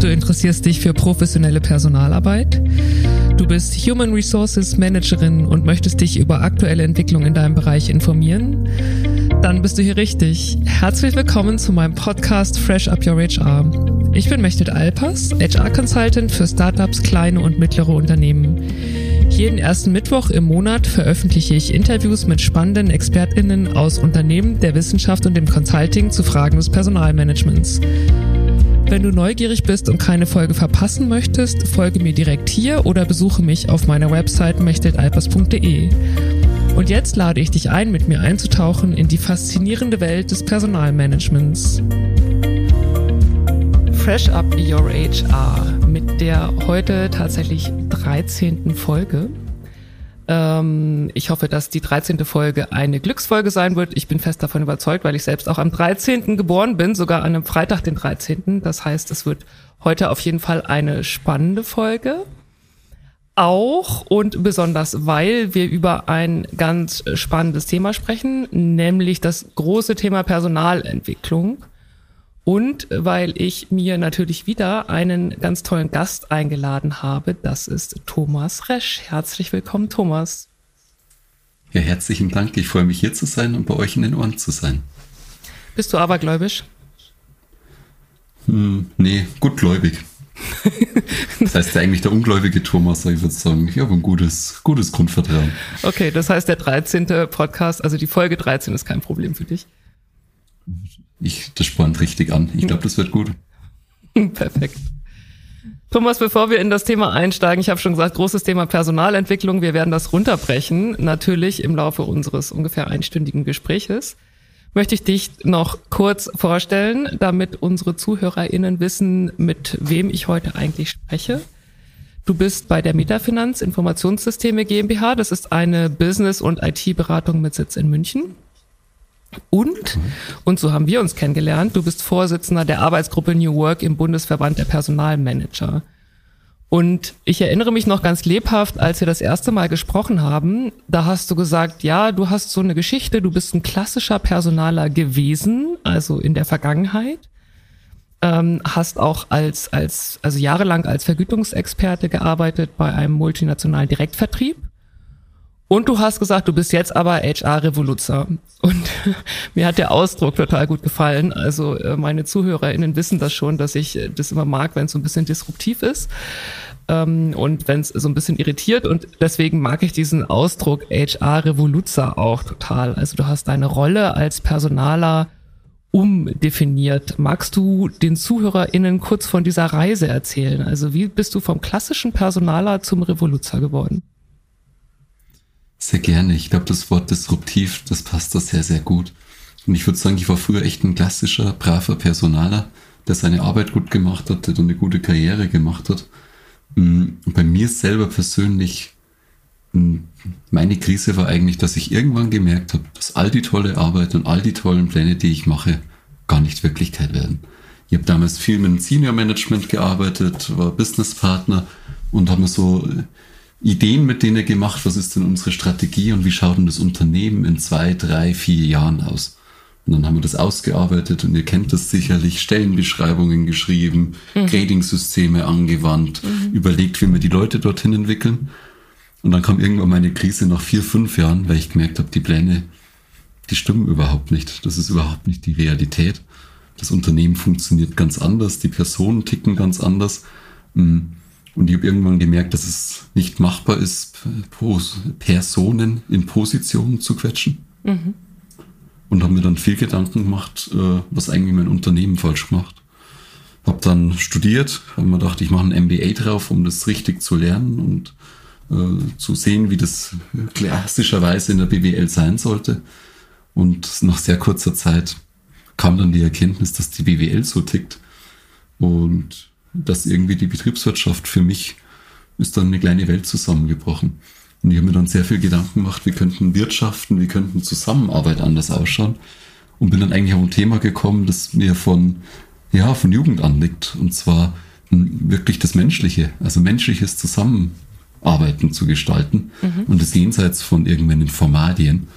Du interessierst dich für professionelle Personalarbeit. Du bist Human Resources Managerin und möchtest dich über aktuelle Entwicklungen in deinem Bereich informieren. Dann bist du hier richtig. Herzlich willkommen zu meinem Podcast Fresh Up Your HR. Ich bin Mechtet Alpers, HR Consultant für Startups, kleine und mittlere Unternehmen. Jeden ersten Mittwoch im Monat veröffentliche ich Interviews mit spannenden ExpertInnen aus Unternehmen, der Wissenschaft und dem Consulting zu Fragen des Personalmanagements. Wenn du neugierig bist und keine Folge verpassen möchtest, folge mir direkt hier oder besuche mich auf meiner Website mechteltalpers.de. Und jetzt lade ich dich ein, mit mir einzutauchen in die faszinierende Welt des Personalmanagements. Fresh Up Your HR mit der heute tatsächlich 13. Folge. Ähm, ich hoffe, dass die 13. Folge eine Glücksfolge sein wird. Ich bin fest davon überzeugt, weil ich selbst auch am 13. geboren bin, sogar an einem Freitag, den 13. Das heißt, es wird heute auf jeden Fall eine spannende Folge. Auch und besonders, weil wir über ein ganz spannendes Thema sprechen, nämlich das große Thema Personalentwicklung und weil ich mir natürlich wieder einen ganz tollen Gast eingeladen habe. Das ist Thomas Resch. Herzlich willkommen, Thomas. Ja, herzlichen Dank. Ich freue mich hier zu sein und bei euch in den Ohren zu sein. Bist du abergläubisch? Hm, nee, gutgläubig. das heißt ja eigentlich der ungläubige Thomas, ich würde sagen, ich habe ein gutes, gutes Grundvertrauen. Okay, das heißt der 13. Podcast, also die Folge 13 ist kein Problem für dich. Ich, das spornt richtig an. Ich glaube, das wird gut. Perfekt. Thomas, bevor wir in das Thema einsteigen, ich habe schon gesagt, großes Thema Personalentwicklung. Wir werden das runterbrechen, natürlich im Laufe unseres ungefähr einstündigen Gespräches. Möchte ich dich noch kurz vorstellen, damit unsere ZuhörerInnen wissen, mit wem ich heute eigentlich spreche. Du bist bei der Metafinanz Informationssysteme GmbH. Das ist eine Business- und IT-Beratung mit Sitz in München. Und, und so haben wir uns kennengelernt, du bist Vorsitzender der Arbeitsgruppe New Work im Bundesverband der Personalmanager. Und ich erinnere mich noch ganz lebhaft, als wir das erste Mal gesprochen haben, da hast du gesagt, ja, du hast so eine Geschichte, du bist ein klassischer Personaler gewesen, also in der Vergangenheit, ähm, hast auch als, als, also jahrelang als Vergütungsexperte gearbeitet bei einem multinationalen Direktvertrieb und du hast gesagt, du bist jetzt aber HR-Revoluzer. Und mir hat der Ausdruck total gut gefallen. Also äh, meine ZuhörerInnen wissen das schon, dass ich äh, das immer mag, wenn es so ein bisschen disruptiv ist ähm, und wenn es so ein bisschen irritiert. Und deswegen mag ich diesen Ausdruck HR-Revoluzer auch total. Also du hast deine Rolle als Personaler umdefiniert. Magst du den ZuhörerInnen kurz von dieser Reise erzählen? Also wie bist du vom klassischen Personaler zum Revoluzer geworden? Sehr gerne. Ich glaube, das Wort disruptiv, das passt da sehr, sehr gut. Und ich würde sagen, ich war früher echt ein klassischer, braver Personaler, der seine Arbeit gut gemacht hat, der eine gute Karriere gemacht hat. Und mm, bei mir selber persönlich, mm, meine Krise war eigentlich, dass ich irgendwann gemerkt habe, dass all die tolle Arbeit und all die tollen Pläne, die ich mache, gar nicht Wirklichkeit werden. Ich habe damals viel mit dem Senior Management gearbeitet, war Businesspartner und habe mir so Ideen mit denen gemacht, was ist denn unsere Strategie und wie schaut denn das Unternehmen in zwei, drei, vier Jahren aus. Und dann haben wir das ausgearbeitet und ihr kennt das sicherlich, Stellenbeschreibungen geschrieben, mhm. Grading-Systeme angewandt, mhm. überlegt, wie wir die Leute dorthin entwickeln. Und dann kam irgendwann meine Krise nach vier, fünf Jahren, weil ich gemerkt habe, die Pläne, die stimmen überhaupt nicht. Das ist überhaupt nicht die Realität. Das Unternehmen funktioniert ganz anders, die Personen ticken ganz anders. Mhm. Und ich habe irgendwann gemerkt, dass es nicht machbar ist, Personen in Positionen zu quetschen. Mhm. Und habe mir dann viel Gedanken gemacht, äh, was eigentlich mein Unternehmen falsch macht. Habe dann studiert, habe mir gedacht, ich mache ein MBA drauf, um das richtig zu lernen und äh, zu sehen, wie das klassischerweise in der BWL sein sollte. Und nach sehr kurzer Zeit kam dann die Erkenntnis, dass die BWL so tickt. Und dass irgendwie die Betriebswirtschaft für mich ist dann eine kleine Welt zusammengebrochen. Und ich habe mir dann sehr viel Gedanken gemacht, wie könnten Wirtschaften, wie könnten Zusammenarbeit anders ausschauen. Und bin dann eigentlich auf ein Thema gekommen, das mir von, ja, von Jugend an liegt. Und zwar wirklich das Menschliche, also menschliches Zusammenarbeiten zu gestalten mhm. und das jenseits von irgendwelchen Formalien.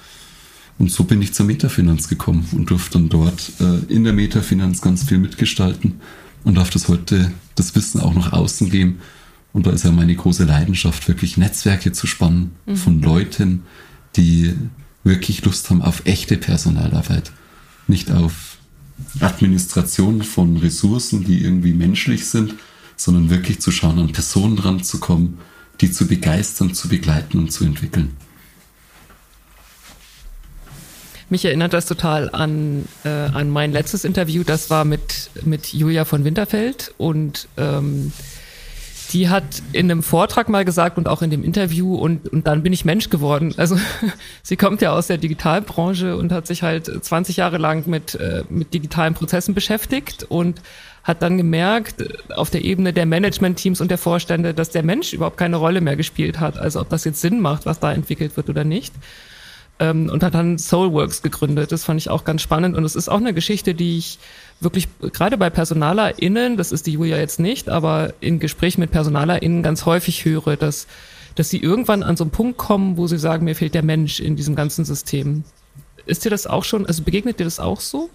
Und so bin ich zur Metafinanz gekommen und durfte dann dort äh, in der Metafinanz ganz viel mitgestalten und darf das heute, das Wissen auch nach außen geben. Und da ist ja meine große Leidenschaft, wirklich Netzwerke zu spannen mhm. von Leuten, die wirklich Lust haben auf echte Personalarbeit. Nicht auf Administration von Ressourcen, die irgendwie menschlich sind, sondern wirklich zu schauen, an Personen ranzukommen, die zu begeistern, zu begleiten und zu entwickeln. Mich erinnert das total an, äh, an mein letztes Interview. Das war mit, mit Julia von Winterfeld und ähm, die hat in einem Vortrag mal gesagt und auch in dem Interview und, und dann bin ich Mensch geworden. Also sie kommt ja aus der Digitalbranche und hat sich halt 20 Jahre lang mit, äh, mit digitalen Prozessen beschäftigt und hat dann gemerkt, auf der Ebene der Managementteams und der Vorstände, dass der Mensch überhaupt keine Rolle mehr gespielt hat. Also ob das jetzt Sinn macht, was da entwickelt wird oder nicht ähm, und hat dann Soulworks gegründet. Das fand ich auch ganz spannend und es ist auch eine Geschichte, die ich wirklich gerade bei PersonalerInnen, das ist die Julia jetzt nicht, aber in Gesprächen mit PersonalerInnen ganz häufig höre, dass, dass sie irgendwann an so einen Punkt kommen, wo sie sagen, mir fehlt der Mensch in diesem ganzen System. Ist dir das auch schon, also begegnet dir das auch so?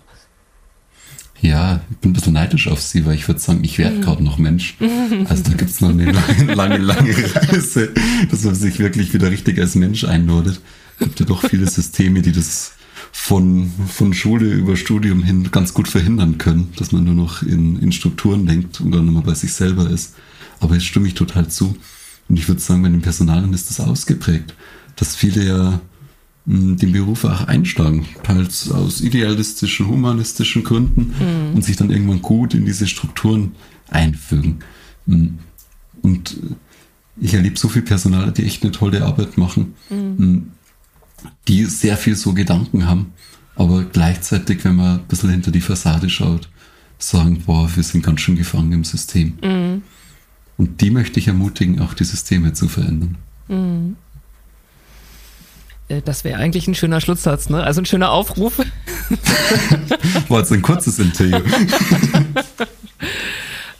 Ja, ich bin ein bisschen neidisch auf sie, weil ich würde sagen, ich werde mhm. gerade noch Mensch. Also da gibt's noch eine lange, lange, lange Reise, dass man sich wirklich wieder richtig als Mensch einnordet gibt ja doch viele Systeme, die das von, von Schule über Studium hin ganz gut verhindern können, dass man nur noch in, in Strukturen denkt und dann immer bei sich selber ist. Aber jetzt stimme ich total zu. Und ich würde sagen, bei den Personalen ist das ausgeprägt, dass viele ja hm, den Beruf auch einschlagen, teils aus idealistischen, humanistischen Gründen mhm. und sich dann irgendwann gut in diese Strukturen einfügen. Hm. Und ich erlebe so viel Personal, die echt eine tolle Arbeit machen. Mhm. Die sehr viel so Gedanken haben, aber gleichzeitig, wenn man ein bisschen hinter die Fassade schaut, sagen, boah, wir sind ganz schön gefangen im System. Mhm. Und die möchte ich ermutigen, auch die Systeme zu verändern. Mhm. Äh, das wäre eigentlich ein schöner Schlusssatz, ne? Also ein schöner Aufruf. War jetzt ein kurzes Interview.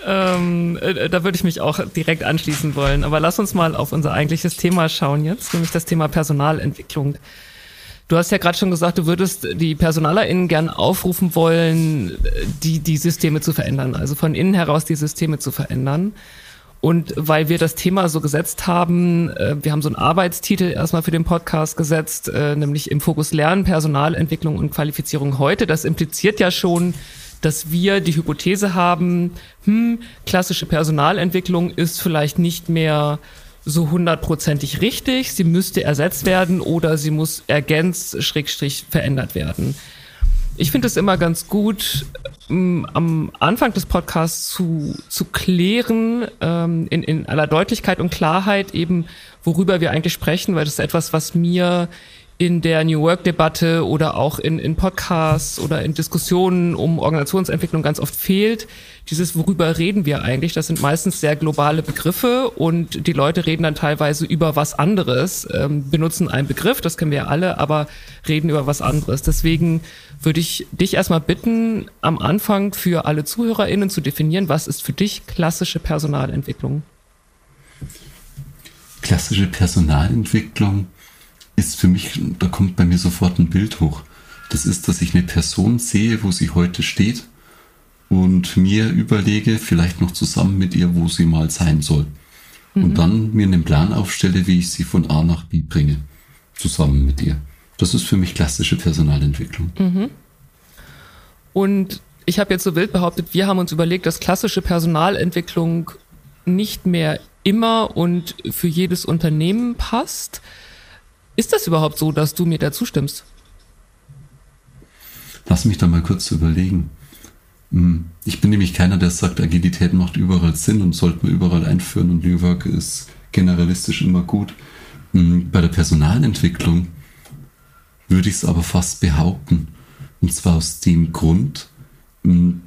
ähm, äh, da würde ich mich auch direkt anschließen wollen. Aber lass uns mal auf unser eigentliches Thema schauen jetzt, nämlich das Thema Personalentwicklung. Du hast ja gerade schon gesagt, du würdest die PersonalerInnen gern aufrufen wollen, die, die Systeme zu verändern, also von innen heraus die Systeme zu verändern. Und weil wir das Thema so gesetzt haben, äh, wir haben so einen Arbeitstitel erstmal für den Podcast gesetzt, äh, nämlich im Fokus Lernen, Personalentwicklung und Qualifizierung heute. Das impliziert ja schon, dass wir die Hypothese haben, hm, klassische Personalentwicklung ist vielleicht nicht mehr so hundertprozentig richtig, sie müsste ersetzt werden oder sie muss ergänzt, schrägstrich verändert werden. Ich finde es immer ganz gut, ähm, am Anfang des Podcasts zu, zu klären, ähm, in, in aller Deutlichkeit und Klarheit eben, worüber wir eigentlich sprechen, weil das ist etwas, was mir in der New Work-Debatte oder auch in, in Podcasts oder in Diskussionen um Organisationsentwicklung ganz oft fehlt. Dieses, worüber reden wir eigentlich? Das sind meistens sehr globale Begriffe und die Leute reden dann teilweise über was anderes, ähm, benutzen einen Begriff, das kennen wir alle, aber reden über was anderes. Deswegen würde ich dich erstmal bitten, am Anfang für alle ZuhörerInnen zu definieren, was ist für dich klassische Personalentwicklung? Klassische Personalentwicklung ist für mich, da kommt bei mir sofort ein Bild hoch. Das ist, dass ich eine Person sehe, wo sie heute steht und mir überlege, vielleicht noch zusammen mit ihr, wo sie mal sein soll. Mhm. Und dann mir einen Plan aufstelle, wie ich sie von A nach B bringe. Zusammen mit ihr. Das ist für mich klassische Personalentwicklung. Mhm. Und ich habe jetzt so wild behauptet, wir haben uns überlegt, dass klassische Personalentwicklung nicht mehr immer und für jedes Unternehmen passt. Ist das überhaupt so, dass du mir da zustimmst? Lass mich da mal kurz überlegen. Hm, ich bin nämlich keiner, der sagt, Agilität macht überall Sinn und sollte man überall einführen und New Work ist generalistisch immer gut. Hm, bei der Personalentwicklung würde ich es aber fast behaupten. Und zwar aus dem Grund, hm,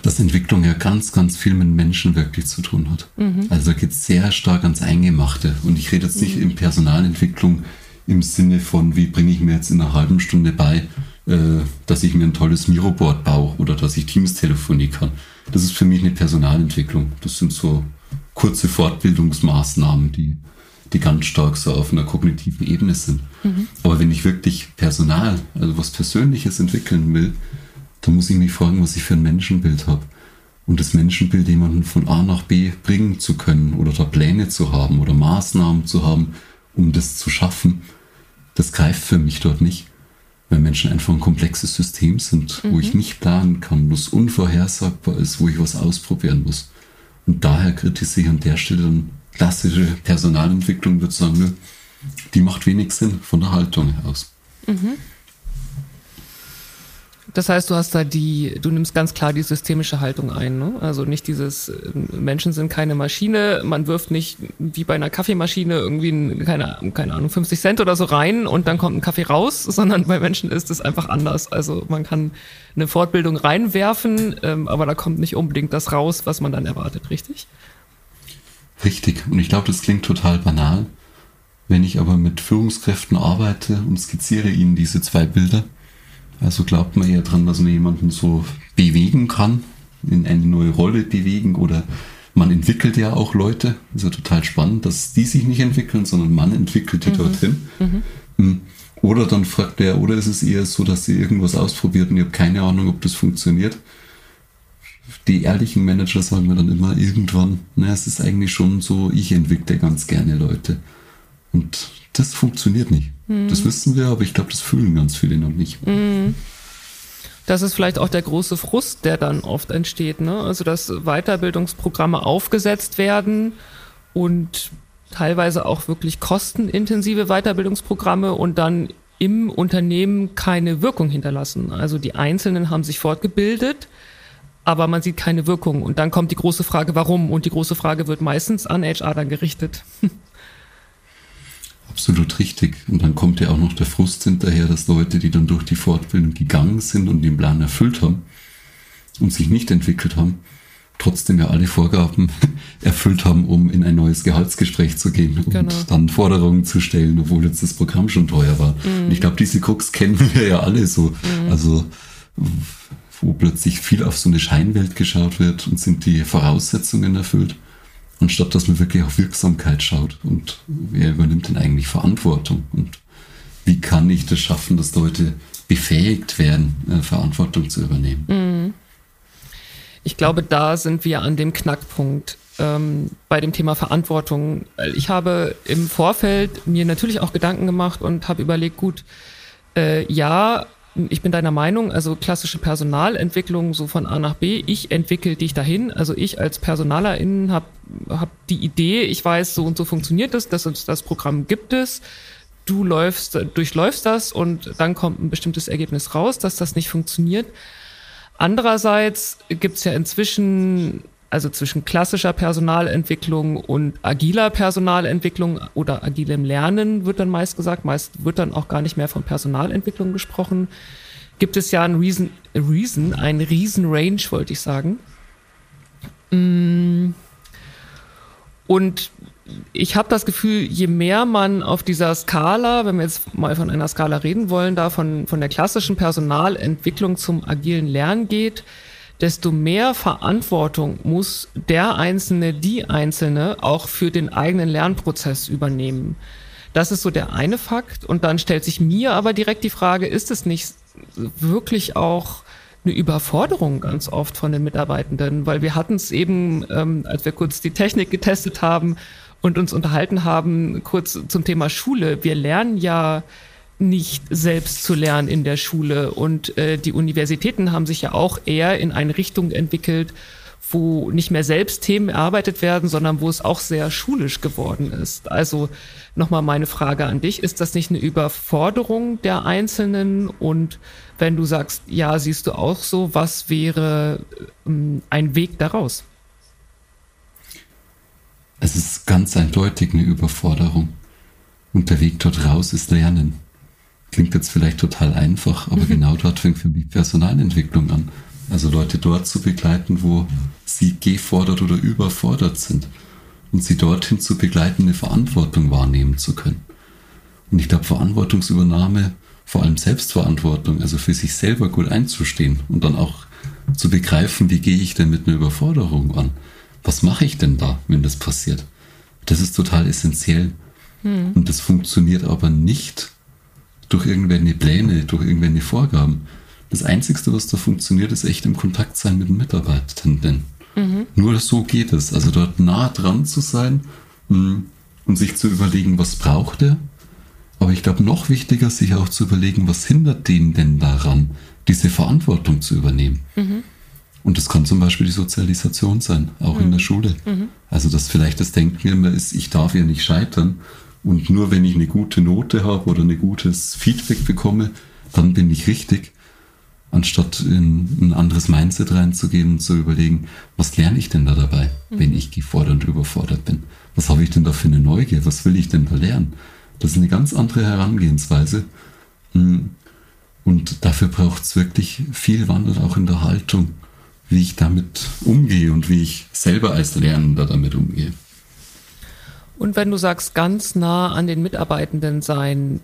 dass Entwicklung ja ganz, ganz viel mit Menschen wirklich zu tun hat. Mhm. Also da geht es sehr stark ans Eingemachte. Und ich rede jetzt nicht mhm. in Personalentwicklung im Sinne von, wie bringe ich mir jetzt in einer halben Stunde bei, äh, dass ich mir ein tolles Miroboard baue oder dass ich Teams telefonieren kann. Das ist für mich eine Personalentwicklung. Das sind so kurze Fortbildungsmaßnahmen, die, die ganz stark so auf einer kognitiven Ebene sind. Mhm. Aber wenn ich wirklich Personal, also was Persönliches entwickeln will, da muss ich mich fragen, was ich für ein Menschenbild habe. um das Menschenbild jemanden von A nach B bringen zu können oder da Pläne zu haben oder Maßnahmen zu haben, um das zu schaffen, das greift für mich dort nicht. Weil Menschen einfach ein komplexes System sind, mhm. wo ich mhm. nicht planen kann, wo es unvorhersagbar ist, wo ich was ausprobieren muss. Und daher kritisiere ich an der Stelle dann klassische Personalentwicklung, würde sagen, nö, die macht wenig Sinn von der Haltung aus. Mhm. Das heißt, du hast da die, du nimmst ganz klar die systemische Haltung ein, ne? Also nicht dieses, äh, Menschen sind keine Maschine, man wirft nicht wie bei einer Kaffeemaschine irgendwie, ein, keine, keine Ahnung, 50 Cent oder so rein und dann kommt ein Kaffee raus, sondern bei Menschen ist es einfach anders. Also man kann eine Fortbildung reinwerfen, ähm, aber da kommt nicht unbedingt das raus, was man dann erwartet, richtig? Richtig. Und ich glaube, das klingt total banal. Wenn ich aber mit Führungskräften arbeite und skizziere ihnen diese zwei Bilder, also glaubt man eher dran, dass man jemanden so bewegen kann, in eine neue Rolle bewegen oder man entwickelt ja auch Leute. Das ist ja total spannend, dass die sich nicht entwickeln, sondern man entwickelt die mhm. dorthin. Mhm. Hm. Oder dann fragt er, oder ist es eher so, dass sie irgendwas ausprobiert und ich habe keine Ahnung, ob das funktioniert. Die ehrlichen Manager sagen mir dann immer irgendwann, na, es ist eigentlich schon so, ich entwickle ganz gerne Leute. Und das funktioniert nicht. Mhm. Das wissen wir, aber ich glaube, das fühlen ganz viele noch nicht. Mhm. Das ist vielleicht auch der große Frust, der dann oft entsteht. Ne? Also, dass Weiterbildungsprogramme aufgesetzt werden und teilweise auch wirklich kostenintensive Weiterbildungsprogramme und dann im Unternehmen keine Wirkung hinterlassen. Also die Einzelnen haben sich fortgebildet, aber man sieht keine Wirkung. Und dann kommt die große Frage, warum? Und die große Frage wird meistens an HR dann gerichtet. Absolut richtig. Und dann kommt ja auch noch der Frust hinterher, dass Leute, die dann durch die Fortbildung gegangen sind und den Plan erfüllt haben und sich nicht entwickelt haben, trotzdem ja alle Vorgaben erfüllt haben, um in ein neues Gehaltsgespräch zu gehen und genau. dann Forderungen zu stellen, obwohl jetzt das Programm schon teuer war. Mhm. Und ich glaube, diese Cooks kennen wir ja alle so. Mhm. Also wo plötzlich viel auf so eine Scheinwelt geschaut wird und sind die Voraussetzungen erfüllt anstatt dass man wirklich auf Wirksamkeit schaut und wer übernimmt denn eigentlich Verantwortung und wie kann ich das schaffen, dass Leute befähigt werden, äh, Verantwortung zu übernehmen. Mhm. Ich glaube, da sind wir an dem Knackpunkt ähm, bei dem Thema Verantwortung. Ich habe im Vorfeld mir natürlich auch Gedanken gemacht und habe überlegt, gut, äh, ja, ich bin deiner Meinung, also klassische Personalentwicklung so von A nach B, ich entwickle dich dahin, also ich als Personalerin habe hab die Idee, ich weiß, so und so funktioniert das und das Programm gibt es, du läufst, durchläufst das und dann kommt ein bestimmtes Ergebnis raus, dass das nicht funktioniert. Andererseits gibt es ja inzwischen also zwischen klassischer Personalentwicklung und agiler Personalentwicklung oder agilem Lernen wird dann meist gesagt, meist wird dann auch gar nicht mehr von Personalentwicklung gesprochen, gibt es ja ein Reason, Reason ein Riesen-Range, wollte ich sagen. Mm. Und ich habe das Gefühl, je mehr man auf dieser Skala, wenn wir jetzt mal von einer Skala reden wollen, da von, von der klassischen Personalentwicklung zum agilen Lernen geht, desto mehr Verantwortung muss der Einzelne, die Einzelne auch für den eigenen Lernprozess übernehmen. Das ist so der eine Fakt. Und dann stellt sich mir aber direkt die Frage, ist es nicht wirklich auch eine Überforderung ganz oft von den Mitarbeitenden? Weil wir hatten es eben, ähm, als wir kurz die Technik getestet haben und uns unterhalten haben, kurz zum Thema Schule. Wir lernen ja nicht selbst zu lernen in der Schule. Und äh, die Universitäten haben sich ja auch eher in eine Richtung entwickelt, wo nicht mehr selbst Themen erarbeitet werden, sondern wo es auch sehr schulisch geworden ist. Also nochmal meine Frage an dich, ist das nicht eine Überforderung der Einzelnen? Und wenn du sagst, ja, siehst du auch so, was wäre ähm, ein Weg daraus? Es ist ganz eindeutig eine Überforderung. Und der Weg dort raus ist Lernen. Klingt jetzt vielleicht total einfach, aber mhm. genau dort fängt für mich Personalentwicklung an. Also Leute dort zu begleiten, wo sie gefordert oder überfordert sind. Und sie dorthin zu begleiten, eine Verantwortung wahrnehmen zu können. Und ich glaube, Verantwortungsübernahme, vor allem Selbstverantwortung, also für sich selber gut einzustehen und dann auch zu begreifen, wie gehe ich denn mit einer Überforderung an? Was mache ich denn da, wenn das passiert? Das ist total essentiell. Hm. Und das funktioniert aber nicht durch irgendwelche Pläne, durch irgendwelche Vorgaben. Das Einzige, was da funktioniert, ist echt im Kontakt sein mit den Mitarbeitenden. Mhm. Nur so geht es. Also dort nah dran zu sein mm, und sich zu überlegen, was braucht er. Aber ich glaube, noch wichtiger, sich auch zu überlegen, was hindert den denn daran, diese Verantwortung zu übernehmen. Mhm. Und das kann zum Beispiel die Sozialisation sein, auch mhm. in der Schule. Mhm. Also, dass vielleicht das Denken immer ist, ich darf ja nicht scheitern. Und nur wenn ich eine gute Note habe oder ein gutes Feedback bekomme, dann bin ich richtig. Anstatt in ein anderes Mindset reinzugehen und zu überlegen, was lerne ich denn da dabei, mhm. wenn ich gefordert und überfordert bin? Was habe ich denn da für eine Neugier? Was will ich denn da lernen? Das ist eine ganz andere Herangehensweise. Hm. Und dafür braucht es wirklich viel Wandel auch in der Haltung wie ich damit umgehe und wie ich selber als Lernender damit umgehe. Und wenn du sagst, ganz nah an den Mitarbeitenden sein,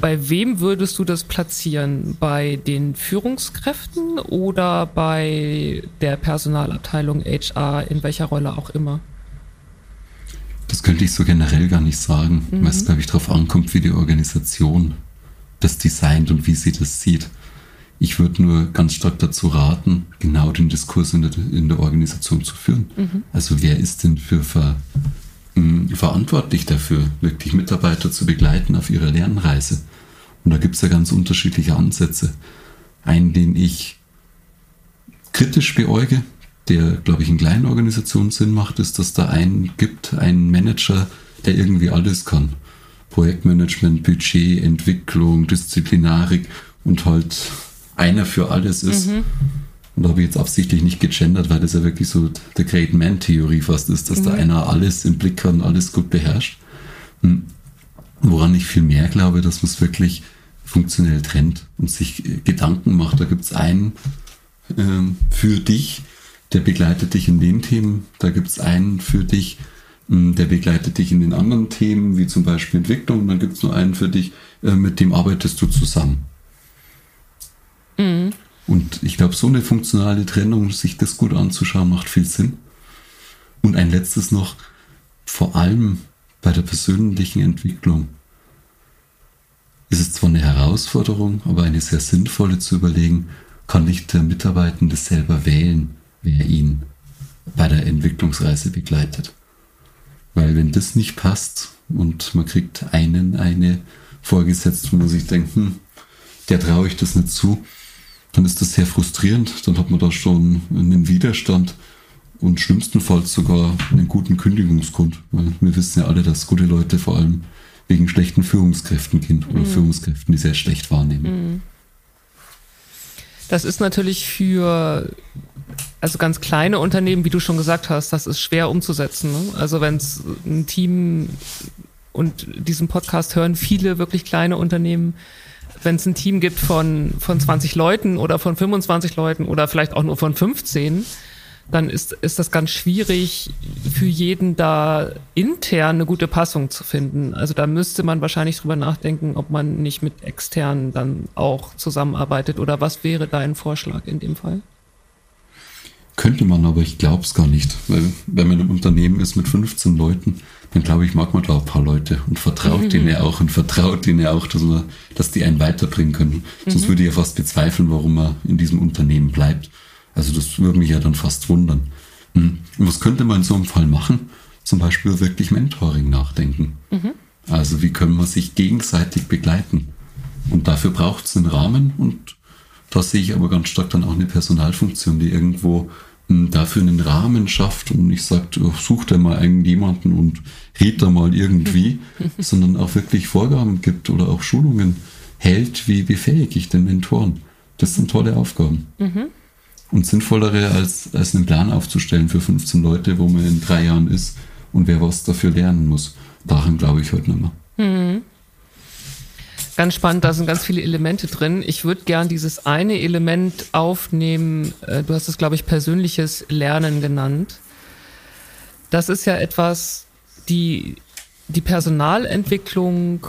bei wem würdest du das platzieren? Bei den Führungskräften oder bei der Personalabteilung HR, in welcher Rolle auch immer? Das könnte ich so generell gar nicht sagen, mhm. weil es, glaube ich, darauf ankommt, wie die Organisation das designt und wie sie das sieht. Ich würde nur ganz stark dazu raten, genau den Diskurs in der, in der Organisation zu führen. Mhm. Also wer ist denn für ver, mh, verantwortlich dafür, wirklich Mitarbeiter zu begleiten auf ihrer Lernreise? Und da gibt es ja ganz unterschiedliche Ansätze. Einen, den ich kritisch beäuge, der, glaube ich, in kleinen Organisationen Sinn macht, ist, dass da einen gibt, einen Manager, der irgendwie alles kann. Projektmanagement, Budget, Entwicklung, Disziplinarik und halt einer für alles ist. Mhm. Und da habe ich jetzt absichtlich nicht gegendert, weil das ja wirklich so der Great Man-Theorie fast ist, dass mhm. da einer alles im Blick hat und alles gut beherrscht. Hm. Woran ich viel mehr glaube, dass man es wirklich funktionell trennt und sich äh, Gedanken macht. Da gibt es einen ähm, für dich, der begleitet dich in den Themen. Da gibt es einen für dich, hm, der begleitet dich in den anderen Themen, wie zum Beispiel Entwicklung. Und dann gibt es nur einen für dich, äh, mit dem arbeitest du zusammen. Mhm. Und ich glaube, so eine funktionale Trennung, sich das gut anzuschauen, macht viel Sinn. Und ein letztes noch, vor allem bei der persönlichen Entwicklung ist es zwar eine Herausforderung, aber eine sehr sinnvolle zu überlegen, kann nicht der Mitarbeitende selber wählen, wer ihn bei der Entwicklungsreise begleitet. Weil wenn das nicht passt und man kriegt einen, eine vorgesetzt, wo man sich denkt, hm, der traue ich das nicht zu, dann ist das sehr frustrierend. Dann hat man da schon einen Widerstand und schlimmstenfalls sogar einen guten Kündigungsgrund. Weil wir wissen ja alle, dass gute Leute vor allem wegen schlechten Führungskräften gehen oder mhm. Führungskräften, die sehr schlecht wahrnehmen. Mhm. Das ist natürlich für also ganz kleine Unternehmen, wie du schon gesagt hast, das ist schwer umzusetzen. Ne? Also wenn es ein Team und diesen Podcast hören viele wirklich kleine Unternehmen, wenn es ein Team gibt von, von 20 Leuten oder von 25 Leuten oder vielleicht auch nur von 15, dann ist, ist das ganz schwierig für jeden da intern eine gute Passung zu finden. Also da müsste man wahrscheinlich drüber nachdenken, ob man nicht mit externen dann auch zusammenarbeitet oder was wäre dein Vorschlag in dem Fall? Könnte man, aber ich glaube es gar nicht. Weil wenn man im Unternehmen ist mit 15 Leuten, dann glaube ich, mag man da ein paar Leute und vertraut mhm. denen auch und vertraut denen auch, dass, man, dass die einen weiterbringen können. Mhm. Sonst würde ich ja fast bezweifeln, warum man in diesem Unternehmen bleibt. Also das würde mich ja dann fast wundern. Und was könnte man in so einem Fall machen? Zum Beispiel wirklich Mentoring nachdenken. Mhm. Also wie können wir sich gegenseitig begleiten? Und dafür braucht es einen Rahmen und da sehe ich aber ganz stark dann auch eine Personalfunktion, die irgendwo dafür einen Rahmen schafft und nicht sagt, oh, such dir mal irgendjemanden und red da mal irgendwie, sondern auch wirklich Vorgaben gibt oder auch Schulungen hält, wie befähige ich den Mentoren. Das sind tolle Aufgaben. Mhm. Und sinnvollere als, als einen Plan aufzustellen für 15 Leute, wo man in drei Jahren ist und wer was dafür lernen muss. Daran glaube ich heute nicht mehr. Mhm. Ganz spannend, da sind ganz viele Elemente drin. Ich würde gern dieses eine Element aufnehmen. Äh, du hast es, glaube ich, persönliches Lernen genannt. Das ist ja etwas, die, die Personalentwicklung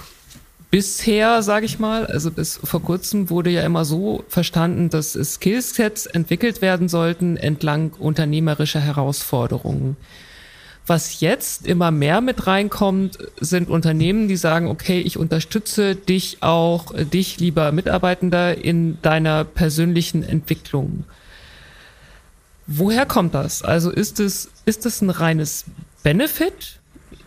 bisher, sage ich mal, also bis vor kurzem wurde ja immer so verstanden, dass Skillsets entwickelt werden sollten entlang unternehmerischer Herausforderungen. Was jetzt immer mehr mit reinkommt, sind Unternehmen, die sagen, okay, ich unterstütze dich auch, dich, lieber Mitarbeitender, in deiner persönlichen Entwicklung. Woher kommt das? Also ist es, ist es ein reines Benefit?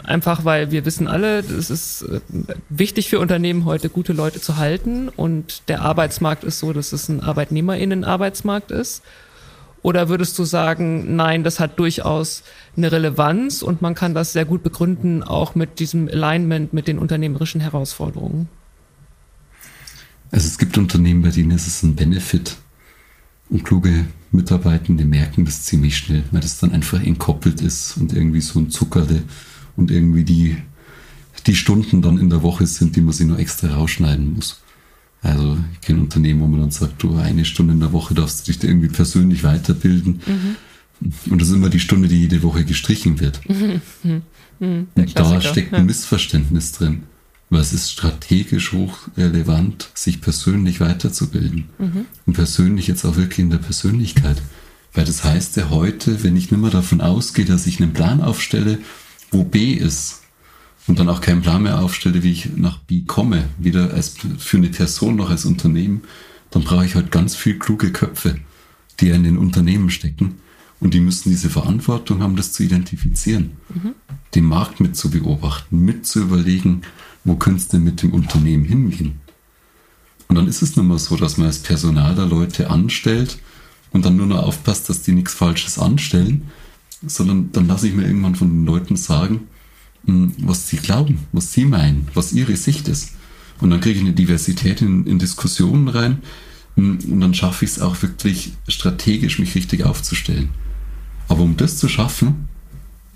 Einfach weil wir wissen alle, es ist äh, wichtig für Unternehmen heute gute Leute zu halten und der Arbeitsmarkt ist so, dass es ein Arbeitnehmerinnen-Arbeitsmarkt ist. Oder würdest du sagen, nein, das hat durchaus eine Relevanz und man kann das sehr gut begründen, auch mit diesem Alignment mit den unternehmerischen Herausforderungen? Also es gibt Unternehmen, bei denen ist es ein Benefit. Und kluge Mitarbeitende merken das ziemlich schnell, weil das dann einfach entkoppelt ist und irgendwie so ein Zuckerle und irgendwie die, die Stunden dann in der Woche sind, die man sich nur extra rausschneiden muss. Also ich kenne Unternehmen, wo man dann sagt, du eine Stunde in der Woche darfst du dich irgendwie persönlich weiterbilden. Mhm. Und das ist immer die Stunde, die jede Woche gestrichen wird. Mhm. Mhm. Und da steckt ein Missverständnis drin. Weil es ist strategisch hochrelevant, sich persönlich weiterzubilden. Mhm. Und persönlich jetzt auch wirklich in der Persönlichkeit. Weil das heißt ja heute, wenn ich nicht mehr davon ausgehe, dass ich einen Plan aufstelle, wo B ist, und dann auch keinen Plan mehr aufstelle, wie ich nach B komme, weder als für eine Person noch als Unternehmen, dann brauche ich halt ganz viel kluge Köpfe, die in den Unternehmen stecken. Und die müssen diese Verantwortung haben, das zu identifizieren, mhm. den Markt mit zu beobachten, mit zu überlegen, wo könnte es denn mit dem Unternehmen hingehen. Und dann ist es nun mal so, dass man als Personal da Leute anstellt und dann nur noch aufpasst, dass die nichts Falsches anstellen, sondern dann lasse ich mir irgendwann von den Leuten sagen, was sie glauben, was sie meinen, was ihre Sicht ist. Und dann kriege ich eine Diversität in, in Diskussionen rein hm, und dann schaffe ich es auch wirklich strategisch, mich richtig aufzustellen. Aber um das zu schaffen,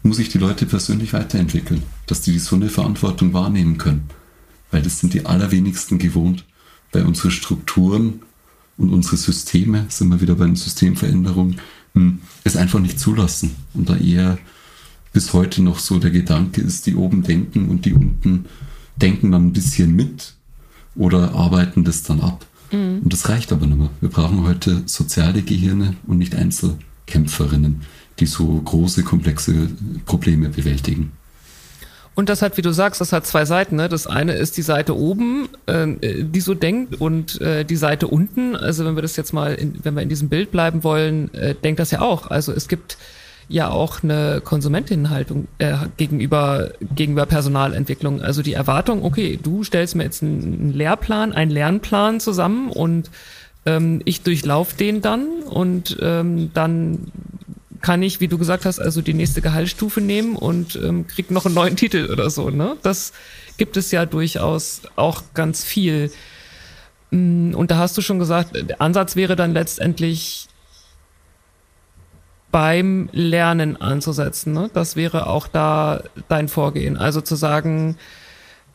muss ich die Leute persönlich weiterentwickeln, dass die so eine Verantwortung wahrnehmen können. Weil das sind die allerwenigsten gewohnt, weil unsere Strukturen und unsere Systeme, sind wir wieder bei den Systemveränderungen, hm, es einfach nicht zulassen und da eher bis heute noch so der Gedanke ist, die oben denken und die unten denken dann ein bisschen mit oder arbeiten das dann ab. Mhm. Und das reicht aber nicht mehr. Wir brauchen heute soziale Gehirne und nicht Einzelkämpferinnen, die so große, komplexe Probleme bewältigen. Und das hat, wie du sagst, das hat zwei Seiten. Ne? Das eine ist die Seite oben, äh, die so denkt, und äh, die Seite unten. Also wenn wir das jetzt mal, in, wenn wir in diesem Bild bleiben wollen, äh, denkt das ja auch. Also es gibt ja auch eine Konsumentinnenhaltung äh, gegenüber, gegenüber Personalentwicklung. Also die Erwartung, okay, du stellst mir jetzt einen Lehrplan, einen Lernplan zusammen und ähm, ich durchlaufe den dann und ähm, dann kann ich, wie du gesagt hast, also die nächste Gehaltsstufe nehmen und ähm, krieg noch einen neuen Titel oder so. Ne? Das gibt es ja durchaus auch ganz viel. Mm, und da hast du schon gesagt, der Ansatz wäre dann letztendlich beim Lernen anzusetzen. Ne? Das wäre auch da dein Vorgehen. Also zu sagen,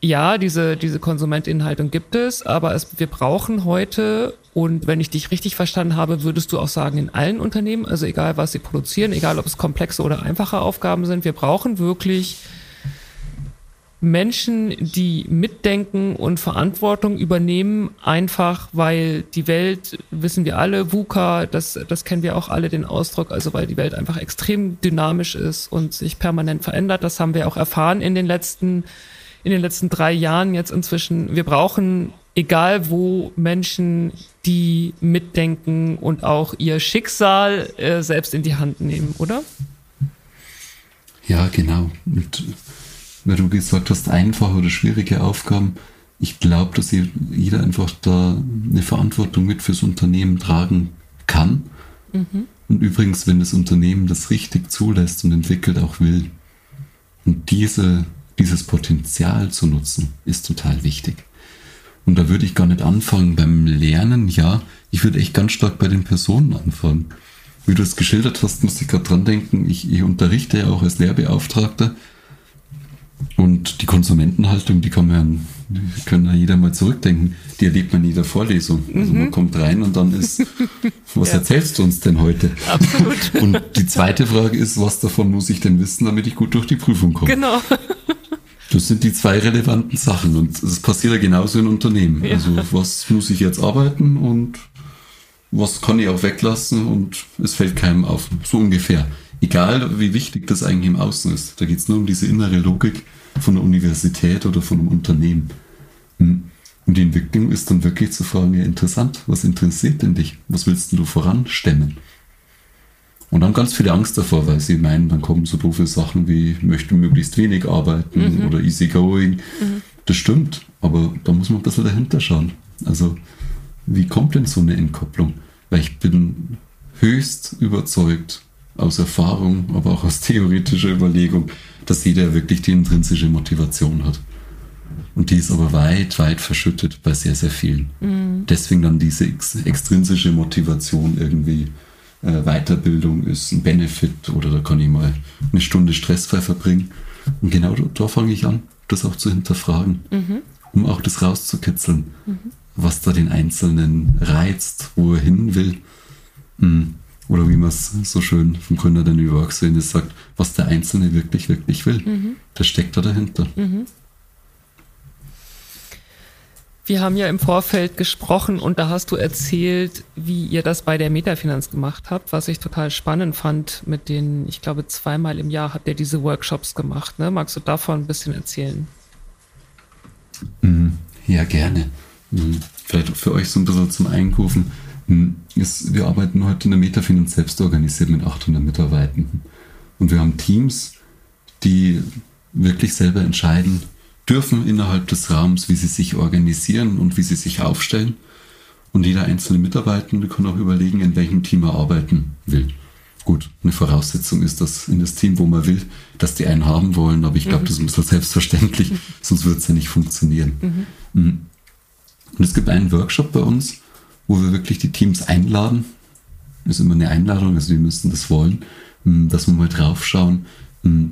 ja, diese, diese Konsumentinhaltung gibt es, aber es, wir brauchen heute, und wenn ich dich richtig verstanden habe, würdest du auch sagen, in allen Unternehmen, also egal was sie produzieren, egal ob es komplexe oder einfache Aufgaben sind, wir brauchen wirklich Menschen, die mitdenken und Verantwortung übernehmen, einfach weil die Welt, wissen wir alle, VUCA, das, das kennen wir auch alle den Ausdruck, also weil die Welt einfach extrem dynamisch ist und sich permanent verändert. Das haben wir auch erfahren in den letzten, in den letzten drei Jahren jetzt inzwischen. Wir brauchen, egal wo, Menschen, die mitdenken und auch ihr Schicksal äh, selbst in die Hand nehmen, oder? Ja, genau. Und weil du gesagt hast, einfache oder schwierige Aufgaben. Ich glaube, dass jeder einfach da eine Verantwortung mit fürs Unternehmen tragen kann. Mhm. Und übrigens, wenn das Unternehmen das richtig zulässt und entwickelt auch will. Und diese, dieses Potenzial zu nutzen, ist total wichtig. Und da würde ich gar nicht anfangen beim Lernen. Ja, ich würde echt ganz stark bei den Personen anfangen. Wie du es geschildert hast, muss ich gerade dran denken. Ich, ich unterrichte ja auch als Lehrbeauftragter und die Konsumentenhaltung, die kann man, die können ja jeder mal zurückdenken. Die erlebt man in jeder Vorlesung. Also man mhm. kommt rein und dann ist, was ja. erzählst du uns denn heute? Absolut. Und die zweite Frage ist, was davon muss ich denn wissen, damit ich gut durch die Prüfung komme? Genau. Das sind die zwei relevanten Sachen und es passiert ja genauso in Unternehmen. Ja. Also was muss ich jetzt arbeiten und was kann ich auch weglassen und es fällt keinem auf. So ungefähr Egal wie wichtig das eigentlich im Außen ist. Da geht es nur um diese innere Logik von der Universität oder von einem Unternehmen. Hm. Und die Entwicklung ist dann wirklich zu fragen, ja interessant, was interessiert denn dich? Was willst du voranstemmen? Und dann ganz viele Angst davor, weil sie meinen, dann kommen so doofe Sachen wie, möchte möglichst wenig arbeiten mhm. oder easy going. Mhm. Das stimmt, aber da muss man ein bisschen dahinter schauen. Also, wie kommt denn so eine Entkopplung? Weil ich bin höchst überzeugt, aus Erfahrung, aber auch aus theoretischer Überlegung, dass jeder wirklich die intrinsische Motivation hat. Und die ist aber weit, weit verschüttet bei sehr, sehr vielen. Mhm. Deswegen dann diese ex extrinsische Motivation irgendwie äh, Weiterbildung ist ein Benefit oder da kann ich mal eine Stunde stressfrei verbringen. Und genau da, da fange ich an, das auch zu hinterfragen, mhm. um auch das rauszukitzeln, mhm. was da den Einzelnen reizt, wo er hin will. Mhm. Oder wie man es so schön vom Gründer der New York Szene sagt, was der Einzelne wirklich, wirklich will. Mhm. Das steckt da dahinter. Mhm. Wir haben ja im Vorfeld gesprochen und da hast du erzählt, wie ihr das bei der Metafinanz gemacht habt, was ich total spannend fand mit den, ich glaube, zweimal im Jahr habt ihr diese Workshops gemacht. Ne? Magst du davon ein bisschen erzählen? Mhm. Ja, gerne. Mhm. Vielleicht für euch so ein bisschen zum Einkufen. Ist, wir arbeiten heute in der Metafinanz selbst organisiert mit 800 Mitarbeitenden. Und wir haben Teams, die wirklich selber entscheiden, dürfen innerhalb des Rahmens, wie sie sich organisieren und wie sie sich aufstellen. Und jeder einzelne Mitarbeitende kann auch überlegen, in welchem Team er arbeiten will. Gut, eine Voraussetzung ist, dass in das Team, wo man will, dass die einen haben wollen, aber ich glaube, mhm. das ist ein bisschen selbstverständlich, sonst wird es ja nicht funktionieren. Mhm. Und es gibt einen Workshop bei uns, wo wir wirklich die Teams einladen. Ist immer eine Einladung, also die müssen das wollen, mm, dass wir mal draufschauen, mm,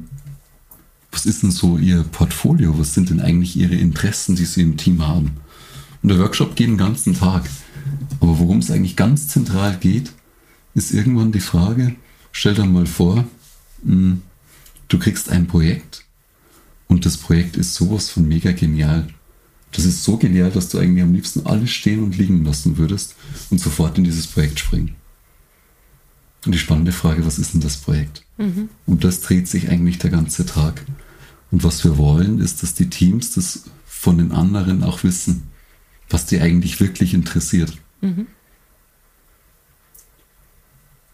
was ist denn so Ihr Portfolio? Was sind denn eigentlich Ihre Interessen, die Sie im Team haben? Und der Workshop geht den ganzen Tag. Aber worum es eigentlich ganz zentral geht, ist irgendwann die Frage, stell dir mal vor, hm, du kriegst ein Projekt und das Projekt ist sowas von mega genial. Das ist so genial, dass du eigentlich am liebsten alles stehen und liegen lassen würdest und sofort in dieses Projekt springen. Und die spannende Frage, was ist denn das Projekt? Mhm. Und das dreht sich eigentlich der ganze Tag. Und was wir wollen, ist, dass die Teams das von den anderen auch wissen, was die eigentlich wirklich interessiert. Mhm.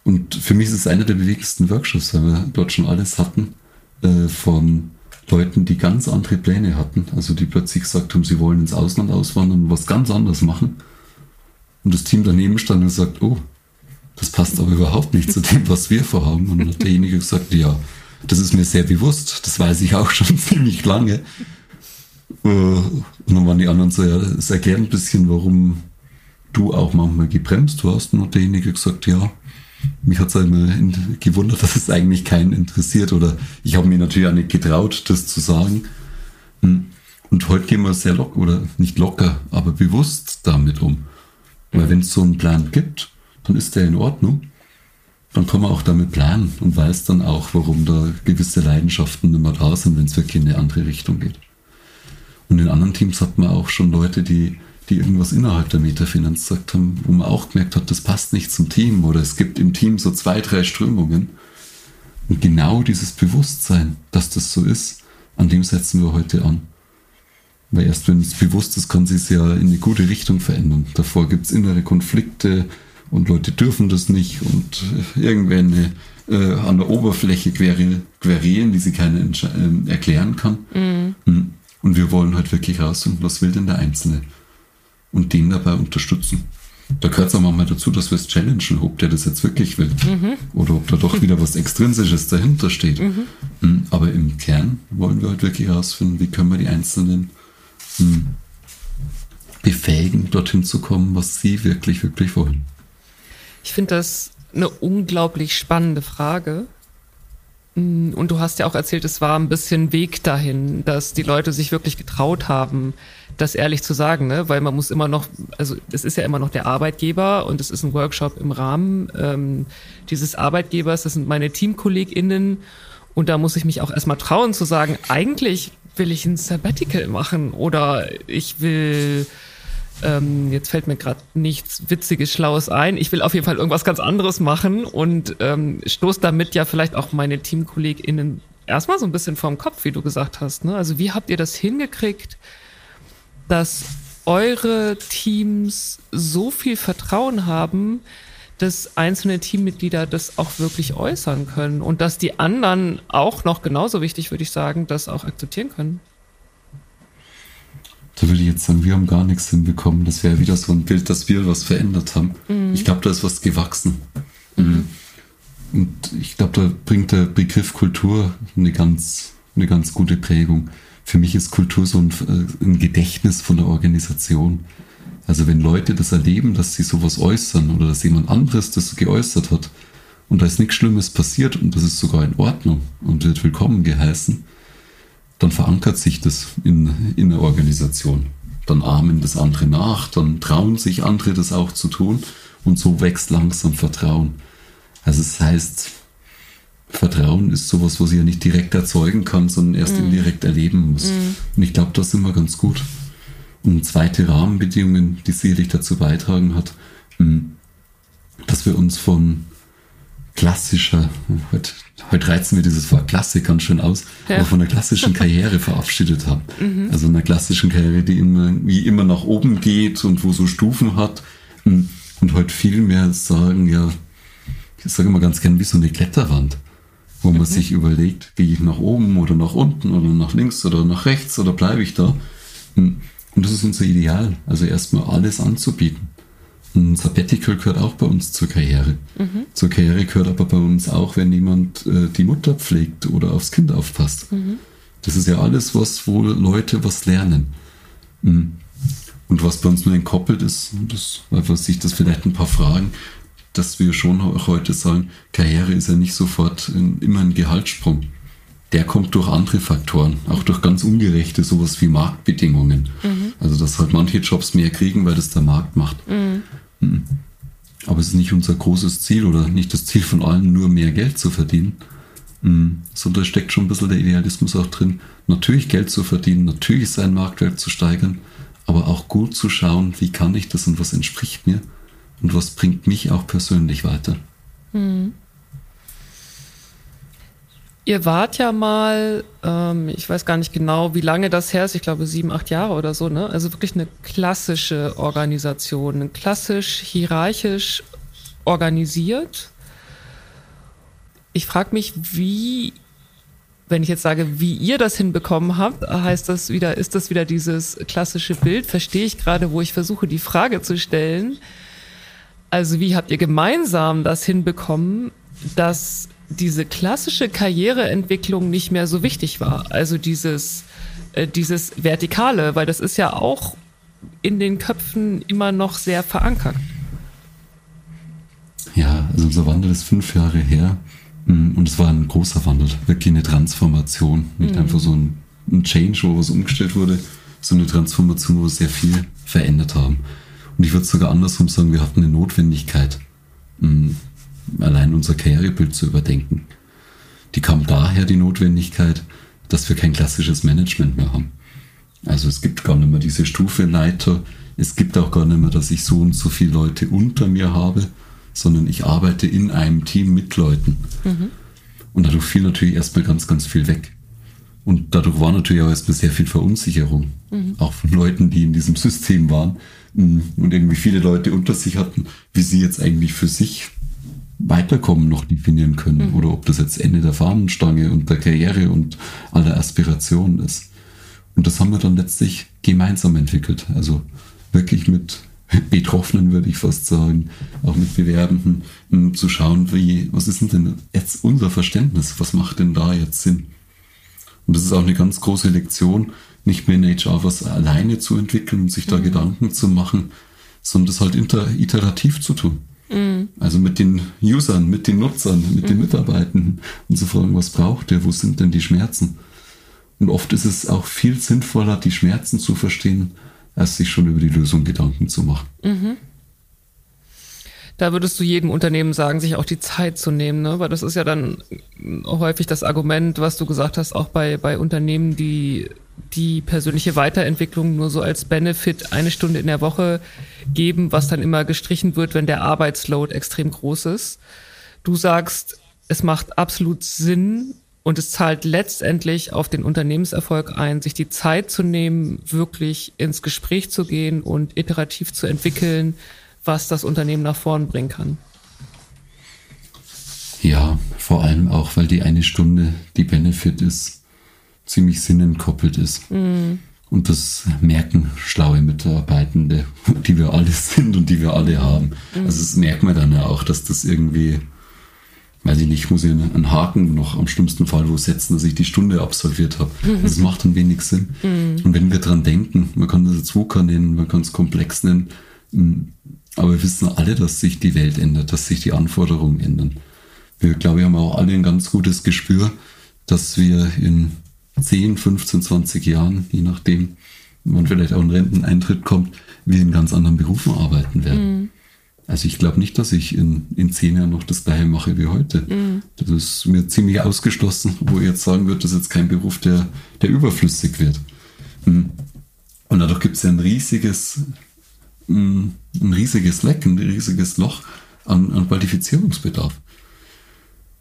Und für mich ist es einer der bewegendsten Workshops, weil wir dort schon alles hatten, äh, von Leuten, die ganz andere Pläne hatten, also die plötzlich gesagt haben, sie wollen ins Ausland auswandern und was ganz anderes machen. Und das Team daneben stand und sagt, oh, das passt aber überhaupt nicht zu dem, was wir vorhaben. Und dann hat derjenige gesagt, ja, das ist mir sehr bewusst, das weiß ich auch schon ziemlich lange. Äh, und dann waren die anderen so, ja, das erklärt ein bisschen, warum du auch manchmal gebremst hast. Und hat derjenige gesagt, ja, mich hat es immer gewundert, dass es eigentlich keinen interessiert. Oder ich habe mir natürlich auch nicht getraut, das zu sagen. Hm. Und heute gehen wir sehr locker, oder nicht locker, aber bewusst damit um. Weil wenn es so einen Plan gibt, dann ist der in Ordnung. Dann kann man auch damit planen und weiß dann auch, warum da gewisse Leidenschaften nicht mehr da sind, wenn es wirklich in eine andere Richtung geht. Und in anderen Teams hat man auch schon Leute, die, die irgendwas innerhalb der Metafinanz gesagt haben, wo man auch gemerkt hat, das passt nicht zum Team oder es gibt im Team so zwei, drei Strömungen. Und genau dieses Bewusstsein, dass das so ist, an dem setzen wir heute an. Weil erst wenn es bewusst ist, kann sich es ja in eine gute Richtung verändern. Davor gibt es innere Konflikte, und Leute dürfen das nicht und irgendwelche äh, an der Oberfläche querieren, die sie keiner äh, erklären kann. Mhm. Hm. Und wir wollen halt wirklich rausfinden, was will denn der Einzelne und den dabei unterstützen. Da gehört es auch manchmal dazu, dass wir es challengen, ob der das jetzt wirklich will mhm. oder ob da doch wieder was Extrinsisches dahinter steht. Mhm. Hm. Aber im Kern wollen wir halt wirklich herausfinden, wie können wir die Einzelnen hm, befähigen, dorthin zu kommen, was sie wirklich, wirklich wollen. Ich finde das eine unglaublich spannende Frage. Mm, und du hast ja auch erzählt, es war ein bisschen Weg dahin, dass die Leute sich wirklich getraut haben, das ehrlich zu sagen, ne? Weil man muss immer noch, also es ist ja immer noch der Arbeitgeber und es ist ein Workshop im Rahmen ähm, dieses Arbeitgebers, das sind meine TeamkollegInnen und da muss ich mich auch erstmal trauen zu sagen, eigentlich will ich ein Sabbatical machen oder ich will ähm, jetzt fällt mir gerade nichts Witziges, Schlaues ein. Ich will auf jeden Fall irgendwas ganz anderes machen und ähm, stoß damit ja vielleicht auch meine TeamkollegInnen erstmal so ein bisschen vorm Kopf, wie du gesagt hast. Ne? Also wie habt ihr das hingekriegt, dass eure Teams so viel Vertrauen haben, dass einzelne Teammitglieder das auch wirklich äußern können und dass die anderen auch noch genauso wichtig, würde ich sagen, das auch akzeptieren können? Da würde ich jetzt sagen, wir haben gar nichts hinbekommen. Das wäre wieder so ein Bild, dass wir was verändert haben. Mhm. Ich glaube, da ist was gewachsen. Mhm. Und ich glaube, da bringt der Begriff Kultur eine ganz, eine ganz gute Prägung. Für mich ist Kultur so ein, äh, ein Gedächtnis von der Organisation. Also wenn Leute das erleben, dass sie sowas äußern oder dass jemand anderes das geäußert hat und da ist nichts Schlimmes passiert und das ist sogar in Ordnung und wird willkommen geheißen, dann verankert sich das in, in der Organisation. Dann ahmen das andere nach, dann trauen sich andere das auch zu tun und so wächst langsam Vertrauen. Also es das heißt, Vertrauen ist sowas, was ich ja nicht direkt erzeugen kann, sondern erst mm. indirekt erleben muss. Mm. Und ich glaube, das sind wir ganz gut. Und zweite Rahmenbedingungen, die sicherlich dazu beitragen hat, hm, dass wir uns von klassischer, heute, heute reizen wir dieses Wort Klassik ganz schön aus, ja. aber von einer klassischen Karriere verabschiedet haben. Mhm. Also einer klassischen Karriere, die immer, wie immer nach oben geht und wo so Stufen hat. Und heute viel mehr sagen, ja, ich sage immer ganz gern wie so eine Kletterwand, wo man mhm. sich überlegt, gehe ich nach oben oder nach unten oder nach links oder nach rechts oder bleibe ich da? Hm, und das ist unser Ideal, also erstmal alles anzubieten. Ein Sabbatical gehört auch bei uns zur Karriere. Mhm. Zur Karriere gehört aber bei uns auch, wenn jemand äh, die Mutter pflegt oder aufs Kind aufpasst. Mhm. Das ist ja alles, was wo Leute was lernen. Mhm. Und was bei uns nur entkoppelt ist, das, weil sich das vielleicht ein paar Fragen, dass wir schon auch heute sagen, Karriere ist ja nicht sofort ein, immer ein Gehaltssprung. Der kommt durch andere Faktoren, auch durch ganz ungerechte, sowas wie Marktbedingungen. Mhm. Also, dass halt manche Jobs mehr kriegen, weil das der Markt macht. Mhm. Hm. Aber es ist nicht unser großes Ziel oder nicht das Ziel von allen, nur mehr Geld zu verdienen. Hm. Sondern da steckt schon ein bisschen der Idealismus auch drin. Natürlich Geld zu verdienen, natürlich seinen Marktwert zu steigern, aber auch gut zu schauen, wie kann ich das und was entspricht mir und was bringt mich auch persönlich weiter. Mhm. Ihr wart ja mal, ähm, ich weiß gar nicht genau, wie lange das her ist, ich glaube sieben, acht Jahre oder so, ne? Also wirklich eine klassische Organisation, klassisch hierarchisch organisiert. Ich frage mich, wie, wenn ich jetzt sage, wie ihr das hinbekommen habt, heißt das wieder, ist das wieder dieses klassische Bild? Verstehe ich gerade, wo ich versuche, die Frage zu stellen. Also wie habt ihr gemeinsam das hinbekommen, dass diese klassische Karriereentwicklung nicht mehr so wichtig war. Also dieses, äh, dieses Vertikale, weil das ist ja auch in den Köpfen immer noch sehr verankert. Ja, also unser Wandel ist fünf Jahre her mm, und es war ein großer Wandel, wirklich eine Transformation. Nicht mhm. einfach so ein, ein Change, wo was umgestellt wurde, sondern eine Transformation, wo wir sehr viel verändert haben. Und ich würde sogar andersrum sagen, wir hatten eine Notwendigkeit. Allein unser Karrierebild zu überdenken. Die kam daher die Notwendigkeit, dass wir kein klassisches Management mehr haben. Also es gibt gar nicht mehr diese Stufe Leiter, es gibt auch gar nicht mehr, dass ich so und so viele Leute unter mir habe, sondern ich arbeite in einem Team mit Leuten. Mhm. Und dadurch fiel natürlich erstmal ganz, ganz viel weg. Und dadurch war natürlich auch erstmal sehr viel Verunsicherung. Mhm. Auch von Leuten, die in diesem System waren mm, und irgendwie viele Leute unter sich hatten, wie sie jetzt eigentlich für sich Weiterkommen noch definieren können mhm. oder ob das jetzt Ende der Fahnenstange und der Karriere und aller Aspirationen ist. Und das haben wir dann letztlich gemeinsam entwickelt. Also wirklich mit Betroffenen, würde ich fast sagen, auch mit Bewerbenden, um zu schauen, wie, was ist denn jetzt unser Verständnis? Was macht denn da jetzt Sinn? Und das ist auch eine ganz große Lektion, nicht mehr in HR was alleine zu entwickeln und sich da mhm. Gedanken zu machen, sondern das halt iterativ zu tun. Mhm. Also mit den Usern, mit den Nutzern, mit mhm. den Mitarbeitenden und zu fragen, was braucht ihr, wo sind denn die Schmerzen? Und oft ist es auch viel sinnvoller, die Schmerzen zu verstehen, als sich schon über die Lösung Gedanken zu machen. Mhm. Da würdest du jedem Unternehmen sagen, sich auch die Zeit zu nehmen, ne? weil das ist ja dann häufig das Argument, was du gesagt hast, auch bei, bei Unternehmen, die die persönliche Weiterentwicklung nur so als Benefit eine Stunde in der Woche geben, was dann immer gestrichen wird, wenn der Arbeitsload extrem groß ist. Du sagst, es macht absolut Sinn und es zahlt letztendlich auf den Unternehmenserfolg ein, sich die Zeit zu nehmen, wirklich ins Gespräch zu gehen und iterativ zu entwickeln, was das Unternehmen nach vorn bringen kann. Ja, vor allem auch, weil die eine Stunde, die Benefit ist, ziemlich sinnentkoppelt ist. Mhm. Und das merken schlaue Mitarbeitende, die wir alle sind und die wir alle haben. Mhm. Also das merkt man dann ja auch, dass das irgendwie, weiß ich nicht, muss ich einen Haken noch am schlimmsten Fall wo setzen, dass ich die Stunde absolviert habe. Also es macht dann wenig Sinn. Mhm. Und wenn wir dran denken, man kann das jetzt VUCA nennen, man kann es komplex nennen, mm, aber wir wissen alle, dass sich die Welt ändert, dass sich die Anforderungen ändern. Wir, glaube ich, haben auch alle ein ganz gutes Gespür, dass wir in 10, 15, 20 Jahren, je nachdem, wann vielleicht auch ein Renteneintritt kommt, wir in ganz anderen Berufen arbeiten werden. Mhm. Also ich glaube nicht, dass ich in, in zehn Jahren noch das gleiche mache wie heute. Mhm. Das ist mir ziemlich ausgeschlossen, wo ich jetzt sagen würde, das ist jetzt kein Beruf, der, der überflüssig wird. Mhm. Und dadurch gibt es ja ein riesiges, ein riesiges Leck, ein riesiges Loch an, an Qualifizierungsbedarf.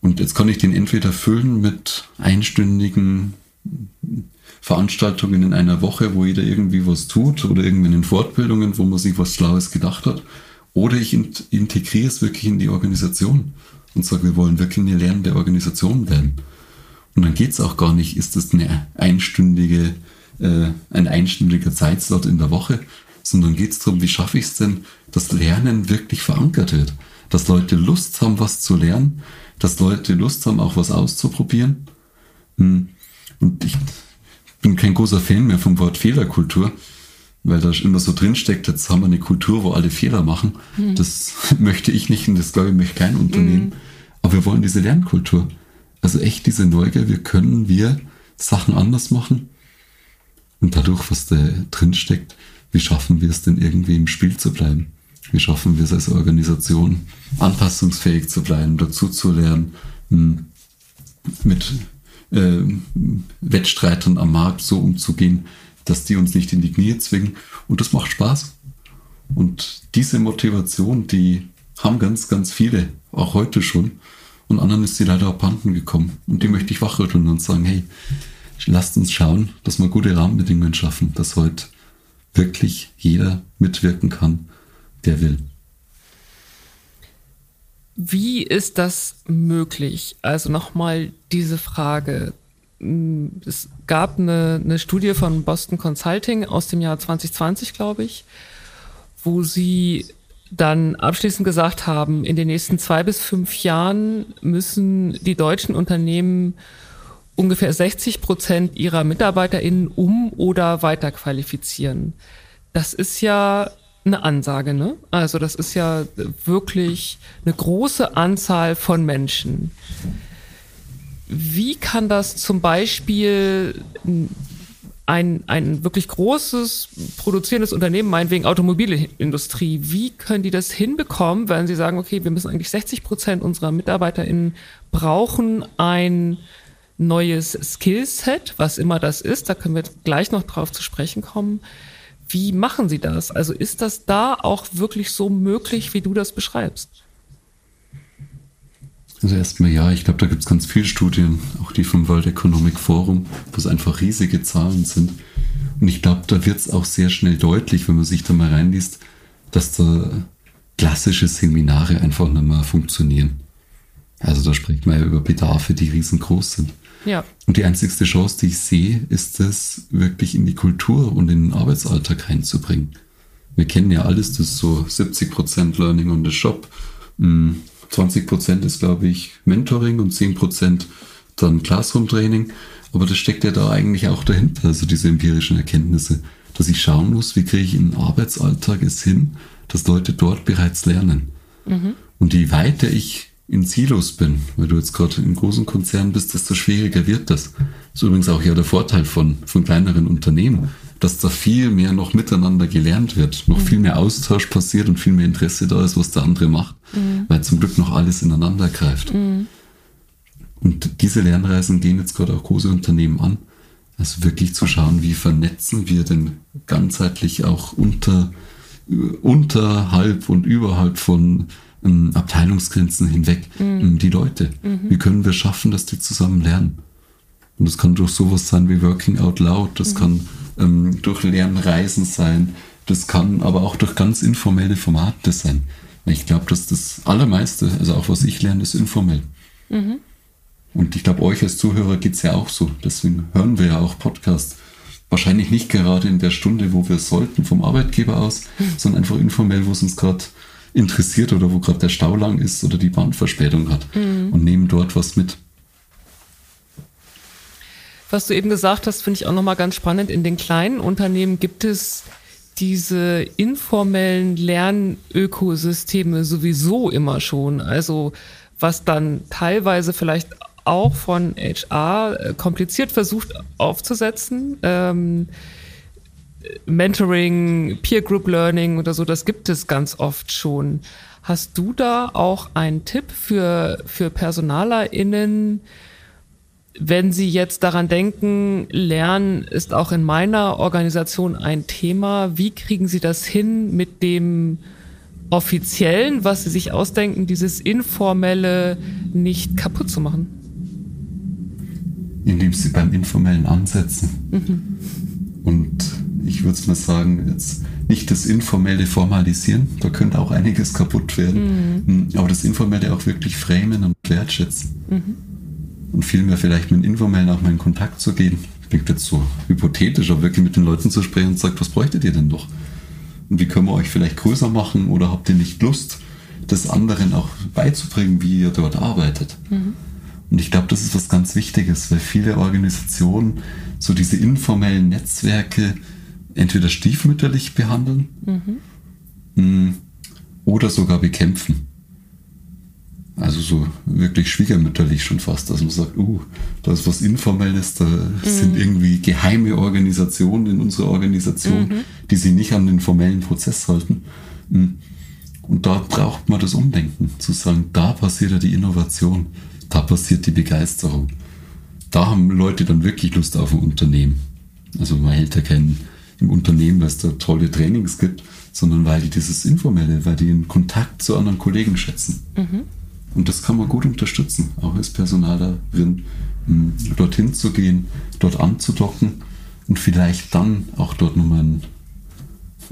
Und jetzt kann ich den entweder füllen mit einstündigen Veranstaltungen in einer Woche, wo jeder irgendwie was tut oder irgendwie in Fortbildungen, wo man sich was Schlaues gedacht hat. Oder ich integriere es wirklich in die Organisation und sage, wir wollen wirklich eine lernende Organisation werden. Und dann geht es auch gar nicht, ist das eine einstündige, äh, ein einstündiger Zeitslot in der Woche, sondern geht es darum, wie schaffe ich es denn, dass Lernen wirklich verankert wird. Dass Leute Lust haben, was zu lernen, dass Leute Lust haben, auch was auszuprobieren. Hm. Und ich bin kein großer Fan mehr vom Wort Fehlerkultur, weil da immer so drinsteckt, jetzt haben wir eine Kultur, wo alle Fehler machen. Mhm. Das möchte ich nicht und das glaube ich möchte kein Unternehmen. Mhm. Aber wir wollen diese Lernkultur. Also echt diese Neugier, wie können wir Sachen anders machen? Und dadurch, was da drinsteckt, wie schaffen wir es denn irgendwie im Spiel zu bleiben? Wie schaffen wir es als Organisation, anpassungsfähig zu bleiben, dazu zu lernen, hm, mit äh, Wettstreitern am Markt so umzugehen, dass die uns nicht in die Knie zwingen. Und das macht Spaß. Und diese Motivation, die haben ganz, ganz viele, auch heute schon. Und anderen ist sie leider abhanden gekommen. Und die möchte ich wachrütteln und sagen, hey, lasst uns schauen, dass wir gute Rahmenbedingungen schaffen, dass heute wirklich jeder mitwirken kann, der will. Wie ist das möglich? Also nochmal diese Frage. Es gab eine, eine Studie von Boston Consulting aus dem Jahr 2020, glaube ich, wo sie dann abschließend gesagt haben, in den nächsten zwei bis fünf Jahren müssen die deutschen Unternehmen ungefähr 60 Prozent ihrer MitarbeiterInnen um- oder weiterqualifizieren. Das ist ja eine Ansage, ne? Also das ist ja wirklich eine große Anzahl von Menschen. Wie kann das zum Beispiel ein, ein wirklich großes produzierendes Unternehmen, meinetwegen Automobilindustrie, wie können die das hinbekommen, wenn sie sagen, okay, wir müssen eigentlich 60 Prozent unserer MitarbeiterInnen brauchen ein neues Skillset, was immer das ist, da können wir gleich noch drauf zu sprechen kommen. Wie machen Sie das? Also ist das da auch wirklich so möglich, wie du das beschreibst? Also erstmal ja, ich glaube, da gibt es ganz viele Studien, auch die vom World Economic Forum, wo es einfach riesige Zahlen sind. Und ich glaube, da wird es auch sehr schnell deutlich, wenn man sich da mal reinliest, dass da klassische Seminare einfach nicht mehr funktionieren. Also da spricht man ja über Bedarfe, die riesengroß sind. Ja. Und die einzigste Chance, die ich sehe, ist es wirklich in die Kultur und in den Arbeitsalltag reinzubringen. Wir kennen ja alles, das ist so 70% Learning on the Shop, 20% hm, ist, glaube ich, Mentoring und 10% dann Classroom-Training. Aber das steckt ja da eigentlich auch dahinter, also diese empirischen Erkenntnisse, dass ich schauen muss, wie kriege ich in den Arbeitsalltag es hin, dass Leute dort bereits lernen. Mhm. Und je weiter ich in Silos bin, weil du jetzt gerade in großen Konzernen bist, desto schwieriger wird das. Das ist übrigens auch ja der Vorteil von, von kleineren Unternehmen, dass da viel mehr noch miteinander gelernt wird, noch mhm. viel mehr Austausch passiert und viel mehr Interesse da ist, was der andere macht, mhm. weil zum Glück noch alles ineinander greift. Mhm. Und diese Lernreisen gehen jetzt gerade auch große Unternehmen an, Also wirklich zu schauen, wie vernetzen wir denn ganzheitlich auch unter, unterhalb und überhalb von ähm, Abteilungsgrenzen hinweg mhm. Ähm, die Leute. Mhm. Wie können wir schaffen, dass die zusammen lernen? Und das kann durch sowas sein wie Working Out Loud, das mhm. kann ähm, durch Lernreisen sein, das kann aber auch durch ganz informelle Formate sein. Ich glaube, dass das Allermeiste, also auch was ich lerne, ist informell. Mhm. Und ich glaube, euch als Zuhörer geht es ja auch so. Deswegen hören wir ja auch Podcasts. Wahrscheinlich nicht gerade in der Stunde, wo wir sollten vom Arbeitgeber aus, mhm. sondern einfach informell, wo es uns gerade interessiert oder wo gerade der Stau lang ist oder die Bahnverspätung hat mhm. und nehmen dort was mit. Was du eben gesagt hast, finde ich auch nochmal ganz spannend. In den kleinen Unternehmen gibt es diese informellen Lernökosysteme sowieso immer schon. Also was dann teilweise vielleicht auch von HR äh, kompliziert versucht aufzusetzen. Ähm, Mentoring, Peer Group Learning oder so, das gibt es ganz oft schon. Hast du da auch einen Tipp für, für PersonalerInnen, wenn Sie jetzt daran denken, Lernen ist auch in meiner Organisation ein Thema, wie kriegen Sie das hin mit dem offiziellen, was Sie sich ausdenken, dieses informelle nicht kaputt zu machen? Indem Sie beim informellen ansetzen. Mhm. Und ich würde es mal sagen, jetzt nicht das informelle formalisieren, da könnte auch einiges kaputt werden, mhm. aber das informelle auch wirklich framen und wertschätzen. Mhm und vielmehr vielleicht mit Informellen auch mal in Kontakt zu gehen. Klingt jetzt so hypothetisch, aber wirklich mit den Leuten zu sprechen und sagt, was bräuchtet ihr denn noch? Und wie können wir euch vielleicht größer machen oder habt ihr nicht Lust, das anderen auch beizubringen, wie ihr dort arbeitet? Mhm. Und ich glaube, das ist was ganz Wichtiges, weil viele Organisationen so diese informellen Netzwerke entweder stiefmütterlich behandeln mhm. Mm, oder sogar bekämpfen. Also so wirklich schwiegermütterlich schon fast, dass man sagt, uh, da ist was Informelles, da mhm. sind irgendwie geheime Organisationen in unserer Organisation, mhm. die sich nicht an den formellen Prozess halten. Mhm. Und da braucht man das Umdenken, zu sagen, da passiert ja die Innovation, da passiert die Begeisterung. Da haben Leute dann wirklich Lust auf ein Unternehmen. Also man hält ja keinen im Unternehmen, weil es da tolle Trainings gibt, sondern weil die dieses Informelle, weil die den Kontakt zu anderen Kollegen schätzen. Mhm. Und das kann man gut unterstützen, auch als Personalerin, dorthin zu gehen, dort anzudocken und vielleicht dann auch dort nochmal einen,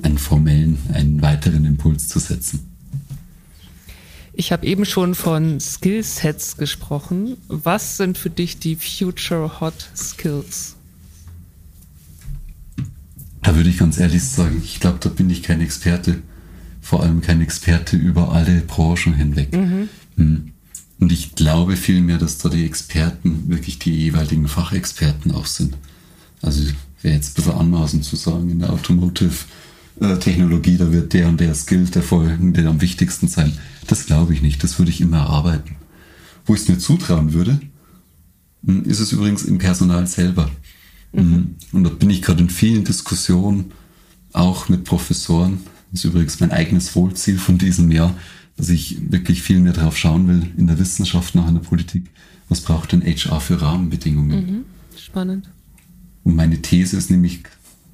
einen formellen, einen weiteren Impuls zu setzen. Ich habe eben schon von Skillsets gesprochen. Was sind für dich die Future Hot Skills? Da würde ich ganz ehrlich sagen, ich glaube, da bin ich kein Experte. Vor allem kein Experte über alle Branchen hinweg. Mhm. Hm. Und ich glaube vielmehr, dass da die Experten wirklich die jeweiligen Fachexperten auch sind. Also wäre jetzt ein bisschen anmaßend zu sagen, in der Automotive-Technologie, da wird der und der Skill der folgende am wichtigsten sein. Das glaube ich nicht, das würde ich immer erarbeiten. Wo ich es mir zutrauen würde, hm, ist es übrigens im Personal selber. Mhm. Hm. Und da bin ich gerade in vielen Diskussionen, auch mit Professoren. Das ist übrigens mein eigenes Wohlziel von diesem Jahr, dass ich wirklich viel mehr darauf schauen will in der Wissenschaft nach einer Politik. Was braucht denn HR für Rahmenbedingungen? Mhm. Spannend. Und meine These ist nämlich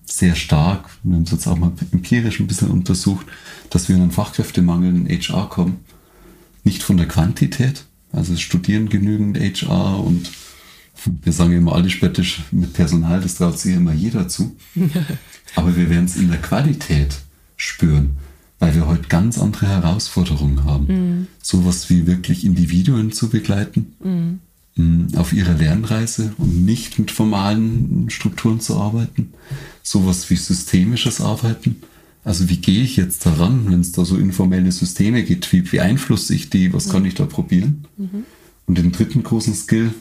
sehr stark, wir haben es jetzt auch mal empirisch ein bisschen untersucht, dass wir in einen Fachkräftemangel in HR kommen. Nicht von der Quantität, also es studieren genügend HR und wir sagen immer alle spöttisch mit Personal, das traut sich immer jeder zu. Aber wir werden es in der Qualität spüren weil wir heute ganz andere Herausforderungen haben. Mhm. Sowas wie wirklich Individuen zu begleiten mhm. auf ihrer Lernreise und nicht mit formalen Strukturen zu arbeiten. Sowas wie systemisches Arbeiten. Also wie gehe ich jetzt daran, wenn es da so informelle Systeme gibt? Wie beeinflusse ich die? Was mhm. kann ich da probieren? Mhm. Und den dritten großen Skill,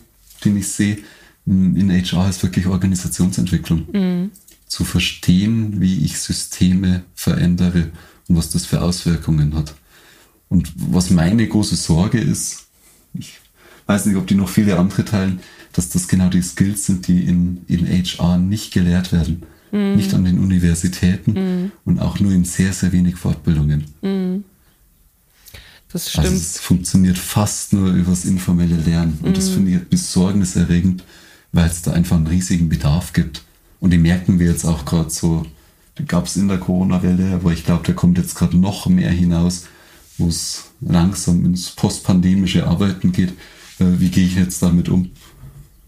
den ich sehe in HR, ist wirklich Organisationsentwicklung. Mhm. Zu verstehen, wie ich Systeme verändere und was das für Auswirkungen hat. Und was meine große Sorge ist, ich weiß nicht, ob die noch viele andere teilen, dass das genau die Skills sind, die in, in HR nicht gelehrt werden. Mhm. Nicht an den Universitäten mhm. und auch nur in sehr, sehr wenig Fortbildungen. Mhm. Das also stimmt. Also es funktioniert fast nur übers informelle Lernen. Und das mhm. finde ich besorgniserregend, weil es da einfach einen riesigen Bedarf gibt. Und den merken wir jetzt auch gerade so, gab es in der Corona-Welle, aber ich glaube, der kommt jetzt gerade noch mehr hinaus, wo es langsam ins postpandemische Arbeiten geht. Äh, wie gehe ich jetzt damit um?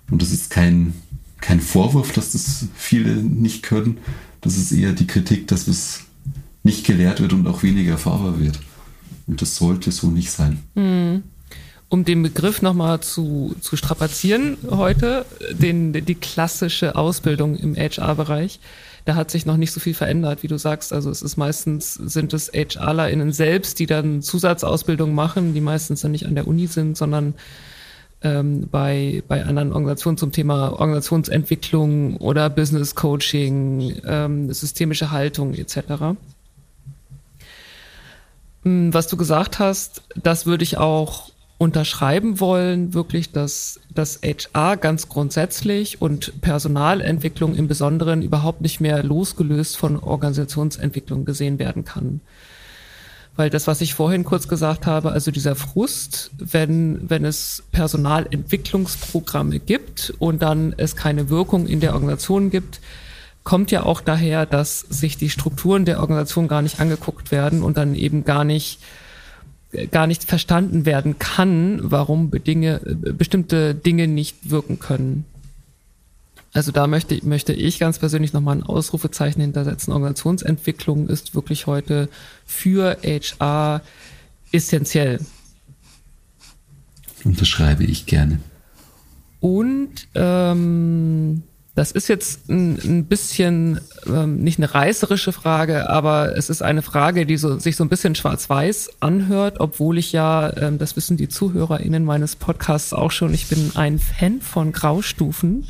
Und das ist kein, kein Vorwurf, dass das viele nicht können. Das ist eher die Kritik, dass es nicht gelehrt wird und auch weniger erfahrbar wird. Und das sollte so nicht sein. Hm. Um den Begriff nochmal zu, zu strapazieren heute, den, die klassische Ausbildung im HR-Bereich, da hat sich noch nicht so viel verändert, wie du sagst. Also es ist meistens, sind es HRlerInnen selbst, die dann Zusatzausbildung machen, die meistens dann nicht an der Uni sind, sondern ähm, bei, bei anderen Organisationen zum Thema Organisationsentwicklung oder Business Coaching, ähm, systemische Haltung etc. Hm, was du gesagt hast, das würde ich auch unterschreiben wollen, wirklich, dass das HR ganz grundsätzlich und Personalentwicklung im Besonderen überhaupt nicht mehr losgelöst von Organisationsentwicklung gesehen werden kann. Weil das, was ich vorhin kurz gesagt habe, also dieser Frust, wenn, wenn es Personalentwicklungsprogramme gibt und dann es keine Wirkung in der Organisation gibt, kommt ja auch daher, dass sich die Strukturen der Organisation gar nicht angeguckt werden und dann eben gar nicht gar nicht verstanden werden kann, warum Dinge, bestimmte Dinge nicht wirken können. Also da möchte, möchte ich ganz persönlich nochmal ein Ausrufezeichen hintersetzen. Organisationsentwicklung ist wirklich heute für HR essentiell. Unterschreibe ich gerne. Und ähm, das ist jetzt ein, ein bisschen ähm, nicht eine reißerische Frage, aber es ist eine Frage, die so, sich so ein bisschen schwarz-weiß anhört, obwohl ich ja, ähm, das wissen die ZuhörerInnen meines Podcasts auch schon, ich bin ein Fan von Graustufen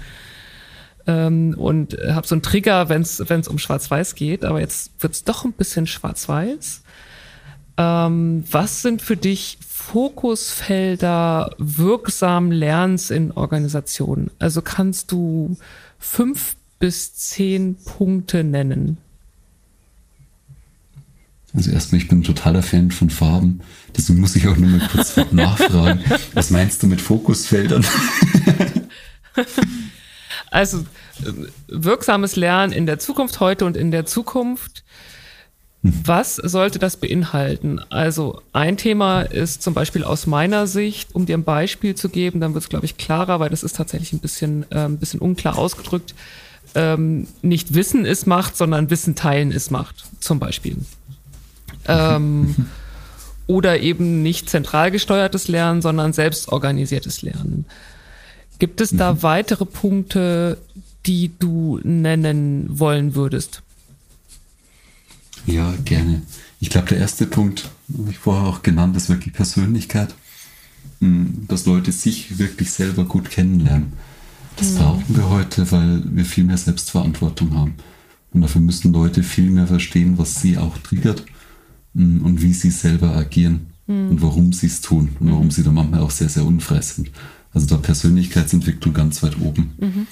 ähm, und habe so einen Trigger, wenn es um Schwarz-Weiß geht, aber jetzt wird es doch ein bisschen Schwarz-Weiß. Ähm, was sind für dich Fokusfelder wirksam Lernens in Organisationen? Also kannst du fünf bis zehn Punkte nennen? Also erstmal, ich bin ein totaler Fan von Farben. Deswegen muss ich auch nur mal kurz nachfragen. Was meinst du mit Fokusfeldern? also äh, wirksames Lernen in der Zukunft, heute und in der Zukunft was sollte das beinhalten? Also ein Thema ist zum Beispiel aus meiner Sicht, um dir ein Beispiel zu geben, dann wird es, glaube ich, klarer, weil das ist tatsächlich ein bisschen, äh, ein bisschen unklar ausgedrückt. Ähm, nicht Wissen ist Macht, sondern Wissen teilen ist Macht, zum Beispiel. Ähm, oder eben nicht zentral gesteuertes Lernen, sondern selbstorganisiertes Lernen. Gibt es da mhm. weitere Punkte, die du nennen wollen würdest? Ja, gerne. Ich glaube, der erste Punkt, habe ich vorher auch genannt, ist wirklich Persönlichkeit. Hm, dass Leute sich wirklich selber gut kennenlernen. Das mhm. brauchen wir heute, weil wir viel mehr Selbstverantwortung haben. Und dafür müssen Leute viel mehr verstehen, was sie auch triggert hm, und wie sie selber agieren mhm. und warum sie es tun und warum mhm. sie da manchmal auch sehr, sehr unfrei sind. Also da Persönlichkeitsentwicklung ganz weit oben. Mhm.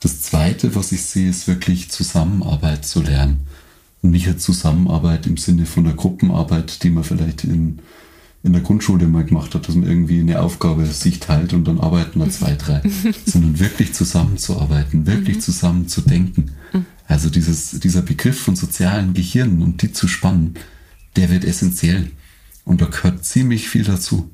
Das Zweite, was ich sehe, ist wirklich Zusammenarbeit zu lernen nicht eine Zusammenarbeit im Sinne von einer Gruppenarbeit, die man vielleicht in, in der Grundschule mal gemacht hat, dass man irgendwie eine Aufgabe sich teilt und dann arbeiten da zwei, drei, sondern wirklich zusammenzuarbeiten, wirklich mhm. zusammen zu denken. Mhm. Also dieses, dieser Begriff von sozialen Gehirnen und die zu spannen, der wird essentiell. Und da gehört ziemlich viel dazu.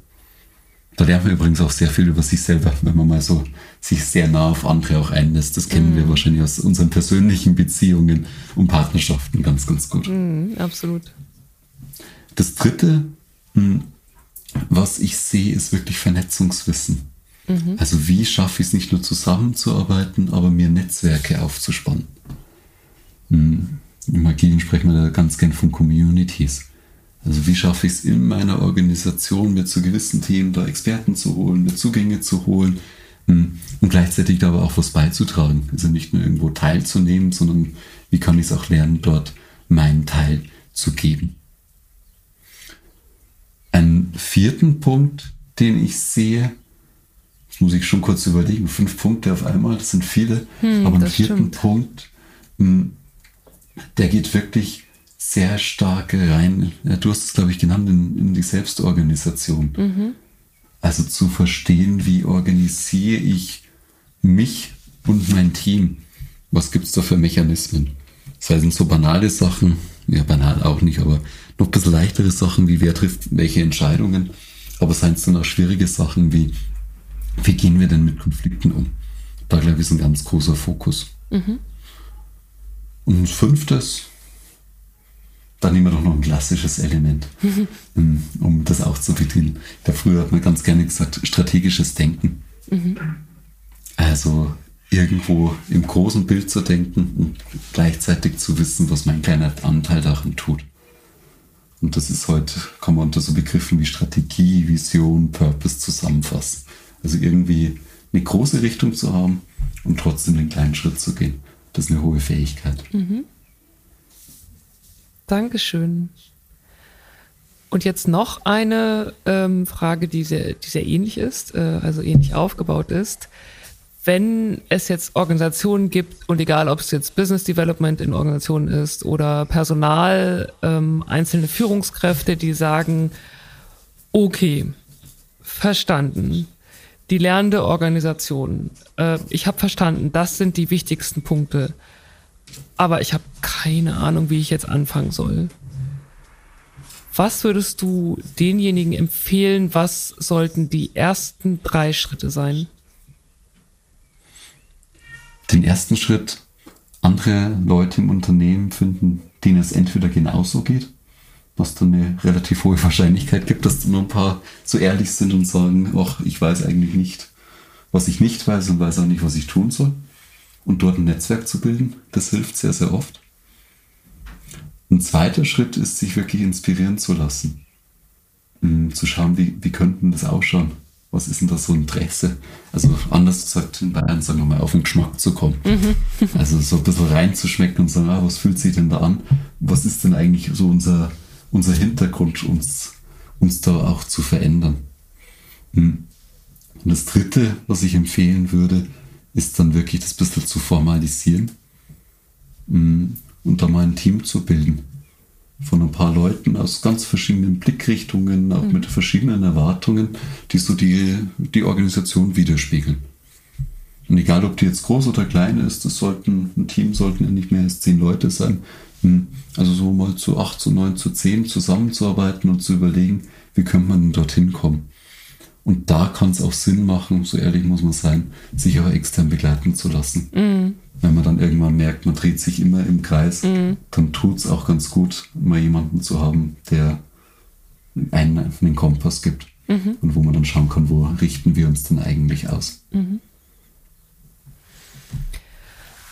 Da lernt man übrigens auch sehr viel über sich selber, wenn man mal so sich sehr nah auf andere auch einlässt. Das kennen mm. wir wahrscheinlich aus unseren persönlichen Beziehungen und Partnerschaften ganz, ganz gut. Mm, absolut. Das dritte, hm, was ich sehe, ist wirklich Vernetzungswissen. Mhm. Also wie schaffe ich es nicht nur zusammenzuarbeiten, aber mir Netzwerke aufzuspannen. Hm, Im Agilen sprechen wir da ganz gern von Communities. Also wie schaffe ich es in meiner Organisation, mir zu gewissen Themen da Experten zu holen, mir Zugänge zu holen hm, und gleichzeitig da aber auch was beizutragen. Also nicht nur irgendwo teilzunehmen, sondern wie kann ich es auch lernen, dort meinen Teil zu geben. Einen vierten Punkt, den ich sehe, das muss ich schon kurz überlegen, fünf Punkte auf einmal, das sind viele, hm, aber einen vierten stimmt. Punkt, hm, der geht wirklich sehr stark rein, du hast es, glaube ich, genannt, in, in die Selbstorganisation. Mhm. Also zu verstehen, wie organisiere ich mich und mein Team, was gibt's da für Mechanismen? Sei es so banale Sachen, ja banal auch nicht, aber noch ein bisschen leichtere Sachen wie wer trifft welche Entscheidungen, aber seien es dann auch schwierige Sachen wie wie gehen wir denn mit Konflikten um? Da glaube ich ist ein ganz großer Fokus. Mhm. Und fünftes, dann nehmen wir doch noch ein klassisches Element, mhm. um das auch zu bedienen. Da früher hat man ganz gerne gesagt, strategisches Denken. Mhm. Also irgendwo im großen Bild zu denken und gleichzeitig zu wissen, was mein kleiner Anteil daran tut. Und das ist heute, kann man unter so Begriffen wie Strategie, Vision, Purpose zusammenfassen. Also irgendwie eine große Richtung zu haben und trotzdem den kleinen Schritt zu gehen. Das ist eine hohe Fähigkeit. Mhm. Dankeschön. Und jetzt noch eine ähm, Frage, die sehr, die sehr ähnlich ist, äh, also ähnlich aufgebaut ist wenn es jetzt Organisationen gibt und egal, ob es jetzt Business Development in Organisationen ist oder Personal, ähm, einzelne Führungskräfte, die sagen, okay, verstanden, die lernende Organisation, äh, ich habe verstanden, das sind die wichtigsten Punkte, aber ich habe keine Ahnung, wie ich jetzt anfangen soll. Was würdest du denjenigen empfehlen, was sollten die ersten drei Schritte sein? den ersten Schritt andere Leute im Unternehmen finden, denen es entweder genauso geht, was dann eine relativ hohe Wahrscheinlichkeit gibt, dass nur ein paar so ehrlich sind und sagen, ach, ich weiß eigentlich nicht, was ich nicht weiß und weiß auch nicht, was ich tun soll. Und dort ein Netzwerk zu bilden, das hilft sehr, sehr oft. Ein zweiter Schritt ist, sich wirklich inspirieren zu lassen. Um zu schauen, wie, wie könnten das ausschauen was ist denn das so Interesse? Also anders gesagt, in Bayern sagen wir mal, auf den Geschmack zu kommen. Mhm. also so ein bisschen reinzuschmecken und sagen, ah, was fühlt sich denn da an? Was ist denn eigentlich so unser, unser Hintergrund, uns, uns da auch zu verändern? Hm. Und das dritte, was ich empfehlen würde, ist dann wirklich das bisschen zu formalisieren hm. und da mal ein Team zu bilden von ein paar Leuten aus ganz verschiedenen Blickrichtungen, auch mhm. mit verschiedenen Erwartungen, die so die, die Organisation widerspiegeln. Und egal, ob die jetzt groß oder klein ist, das sollten, ein Team sollten ja nicht mehr als zehn Leute sein. Hm. Also so mal zu acht, zu neun, zu zehn zusammenzuarbeiten und zu überlegen, wie könnte man denn dorthin kommen. Und da kann es auch Sinn machen, so ehrlich muss man sein, sich auch extern begleiten zu lassen. Mhm wenn man dann irgendwann merkt, man dreht sich immer im Kreis, mhm. dann tut es auch ganz gut, mal jemanden zu haben, der einen, einen Kompass gibt mhm. und wo man dann schauen kann, wo richten wir uns denn eigentlich aus. Mhm.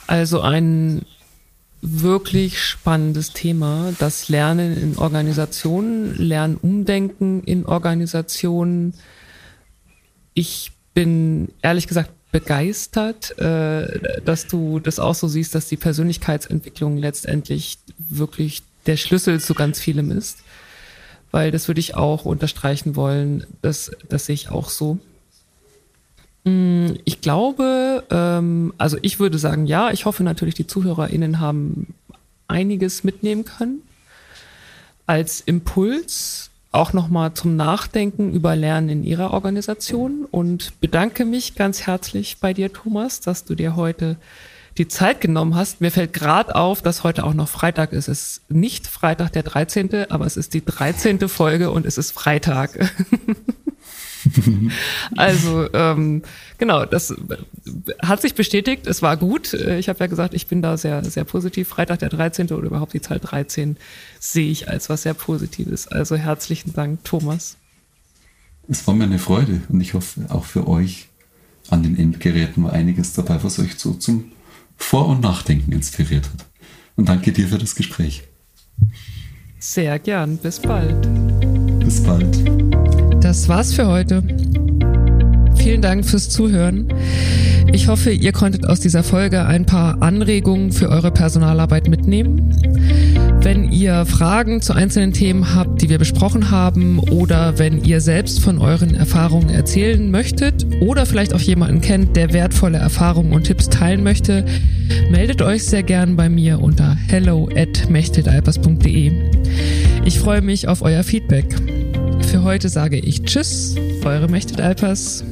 Also ein wirklich spannendes Thema, das Lernen in Organisationen, Lernen umdenken in Organisationen. Ich bin ehrlich gesagt begeistert, äh, dass du das auch so siehst, dass die Persönlichkeitsentwicklung letztendlich wirklich der Schlüssel zu ganz vielem ist. Weil das würde ich auch unterstreichen wollen. Das, das sehe ich auch so. Mm, ich glaube, ähm, also ich würde sagen, ja, ich hoffe natürlich, die ZuhörerInnen haben einiges mitnehmen können als Impuls auch nochmal zum Nachdenken über Lernen in Ihrer Organisation und bedanke mich ganz herzlich bei dir, Thomas, dass du dir heute die Zeit genommen hast. Mir fällt gerade auf, dass heute auch noch Freitag ist. Es ist nicht Freitag der 13., aber es ist die 13. Folge und es ist Freitag. also ähm, genau, das hat sich bestätigt. Es war gut. Ich habe ja gesagt, ich bin da sehr, sehr positiv. Freitag der 13. oder überhaupt die Zahl 13 sehe ich als was sehr Positives. Also herzlichen Dank, Thomas. Es war mir eine Freude und ich hoffe auch für euch an den Endgeräten war einiges dabei, was euch so zum Vor- und Nachdenken inspiriert hat. Und danke dir für das Gespräch. Sehr gern. Bis bald. Bis bald. Das war's für heute. Vielen Dank fürs Zuhören. Ich hoffe, ihr konntet aus dieser Folge ein paar Anregungen für eure Personalarbeit mitnehmen. Wenn ihr Fragen zu einzelnen Themen habt, die wir besprochen haben, oder wenn ihr selbst von euren Erfahrungen erzählen möchtet oder vielleicht auch jemanden kennt, der wertvolle Erfahrungen und Tipps teilen möchte, meldet euch sehr gern bei mir unter hello at Ich freue mich auf euer Feedback. Für heute sage ich Tschüss, eure Mechtet Alpers.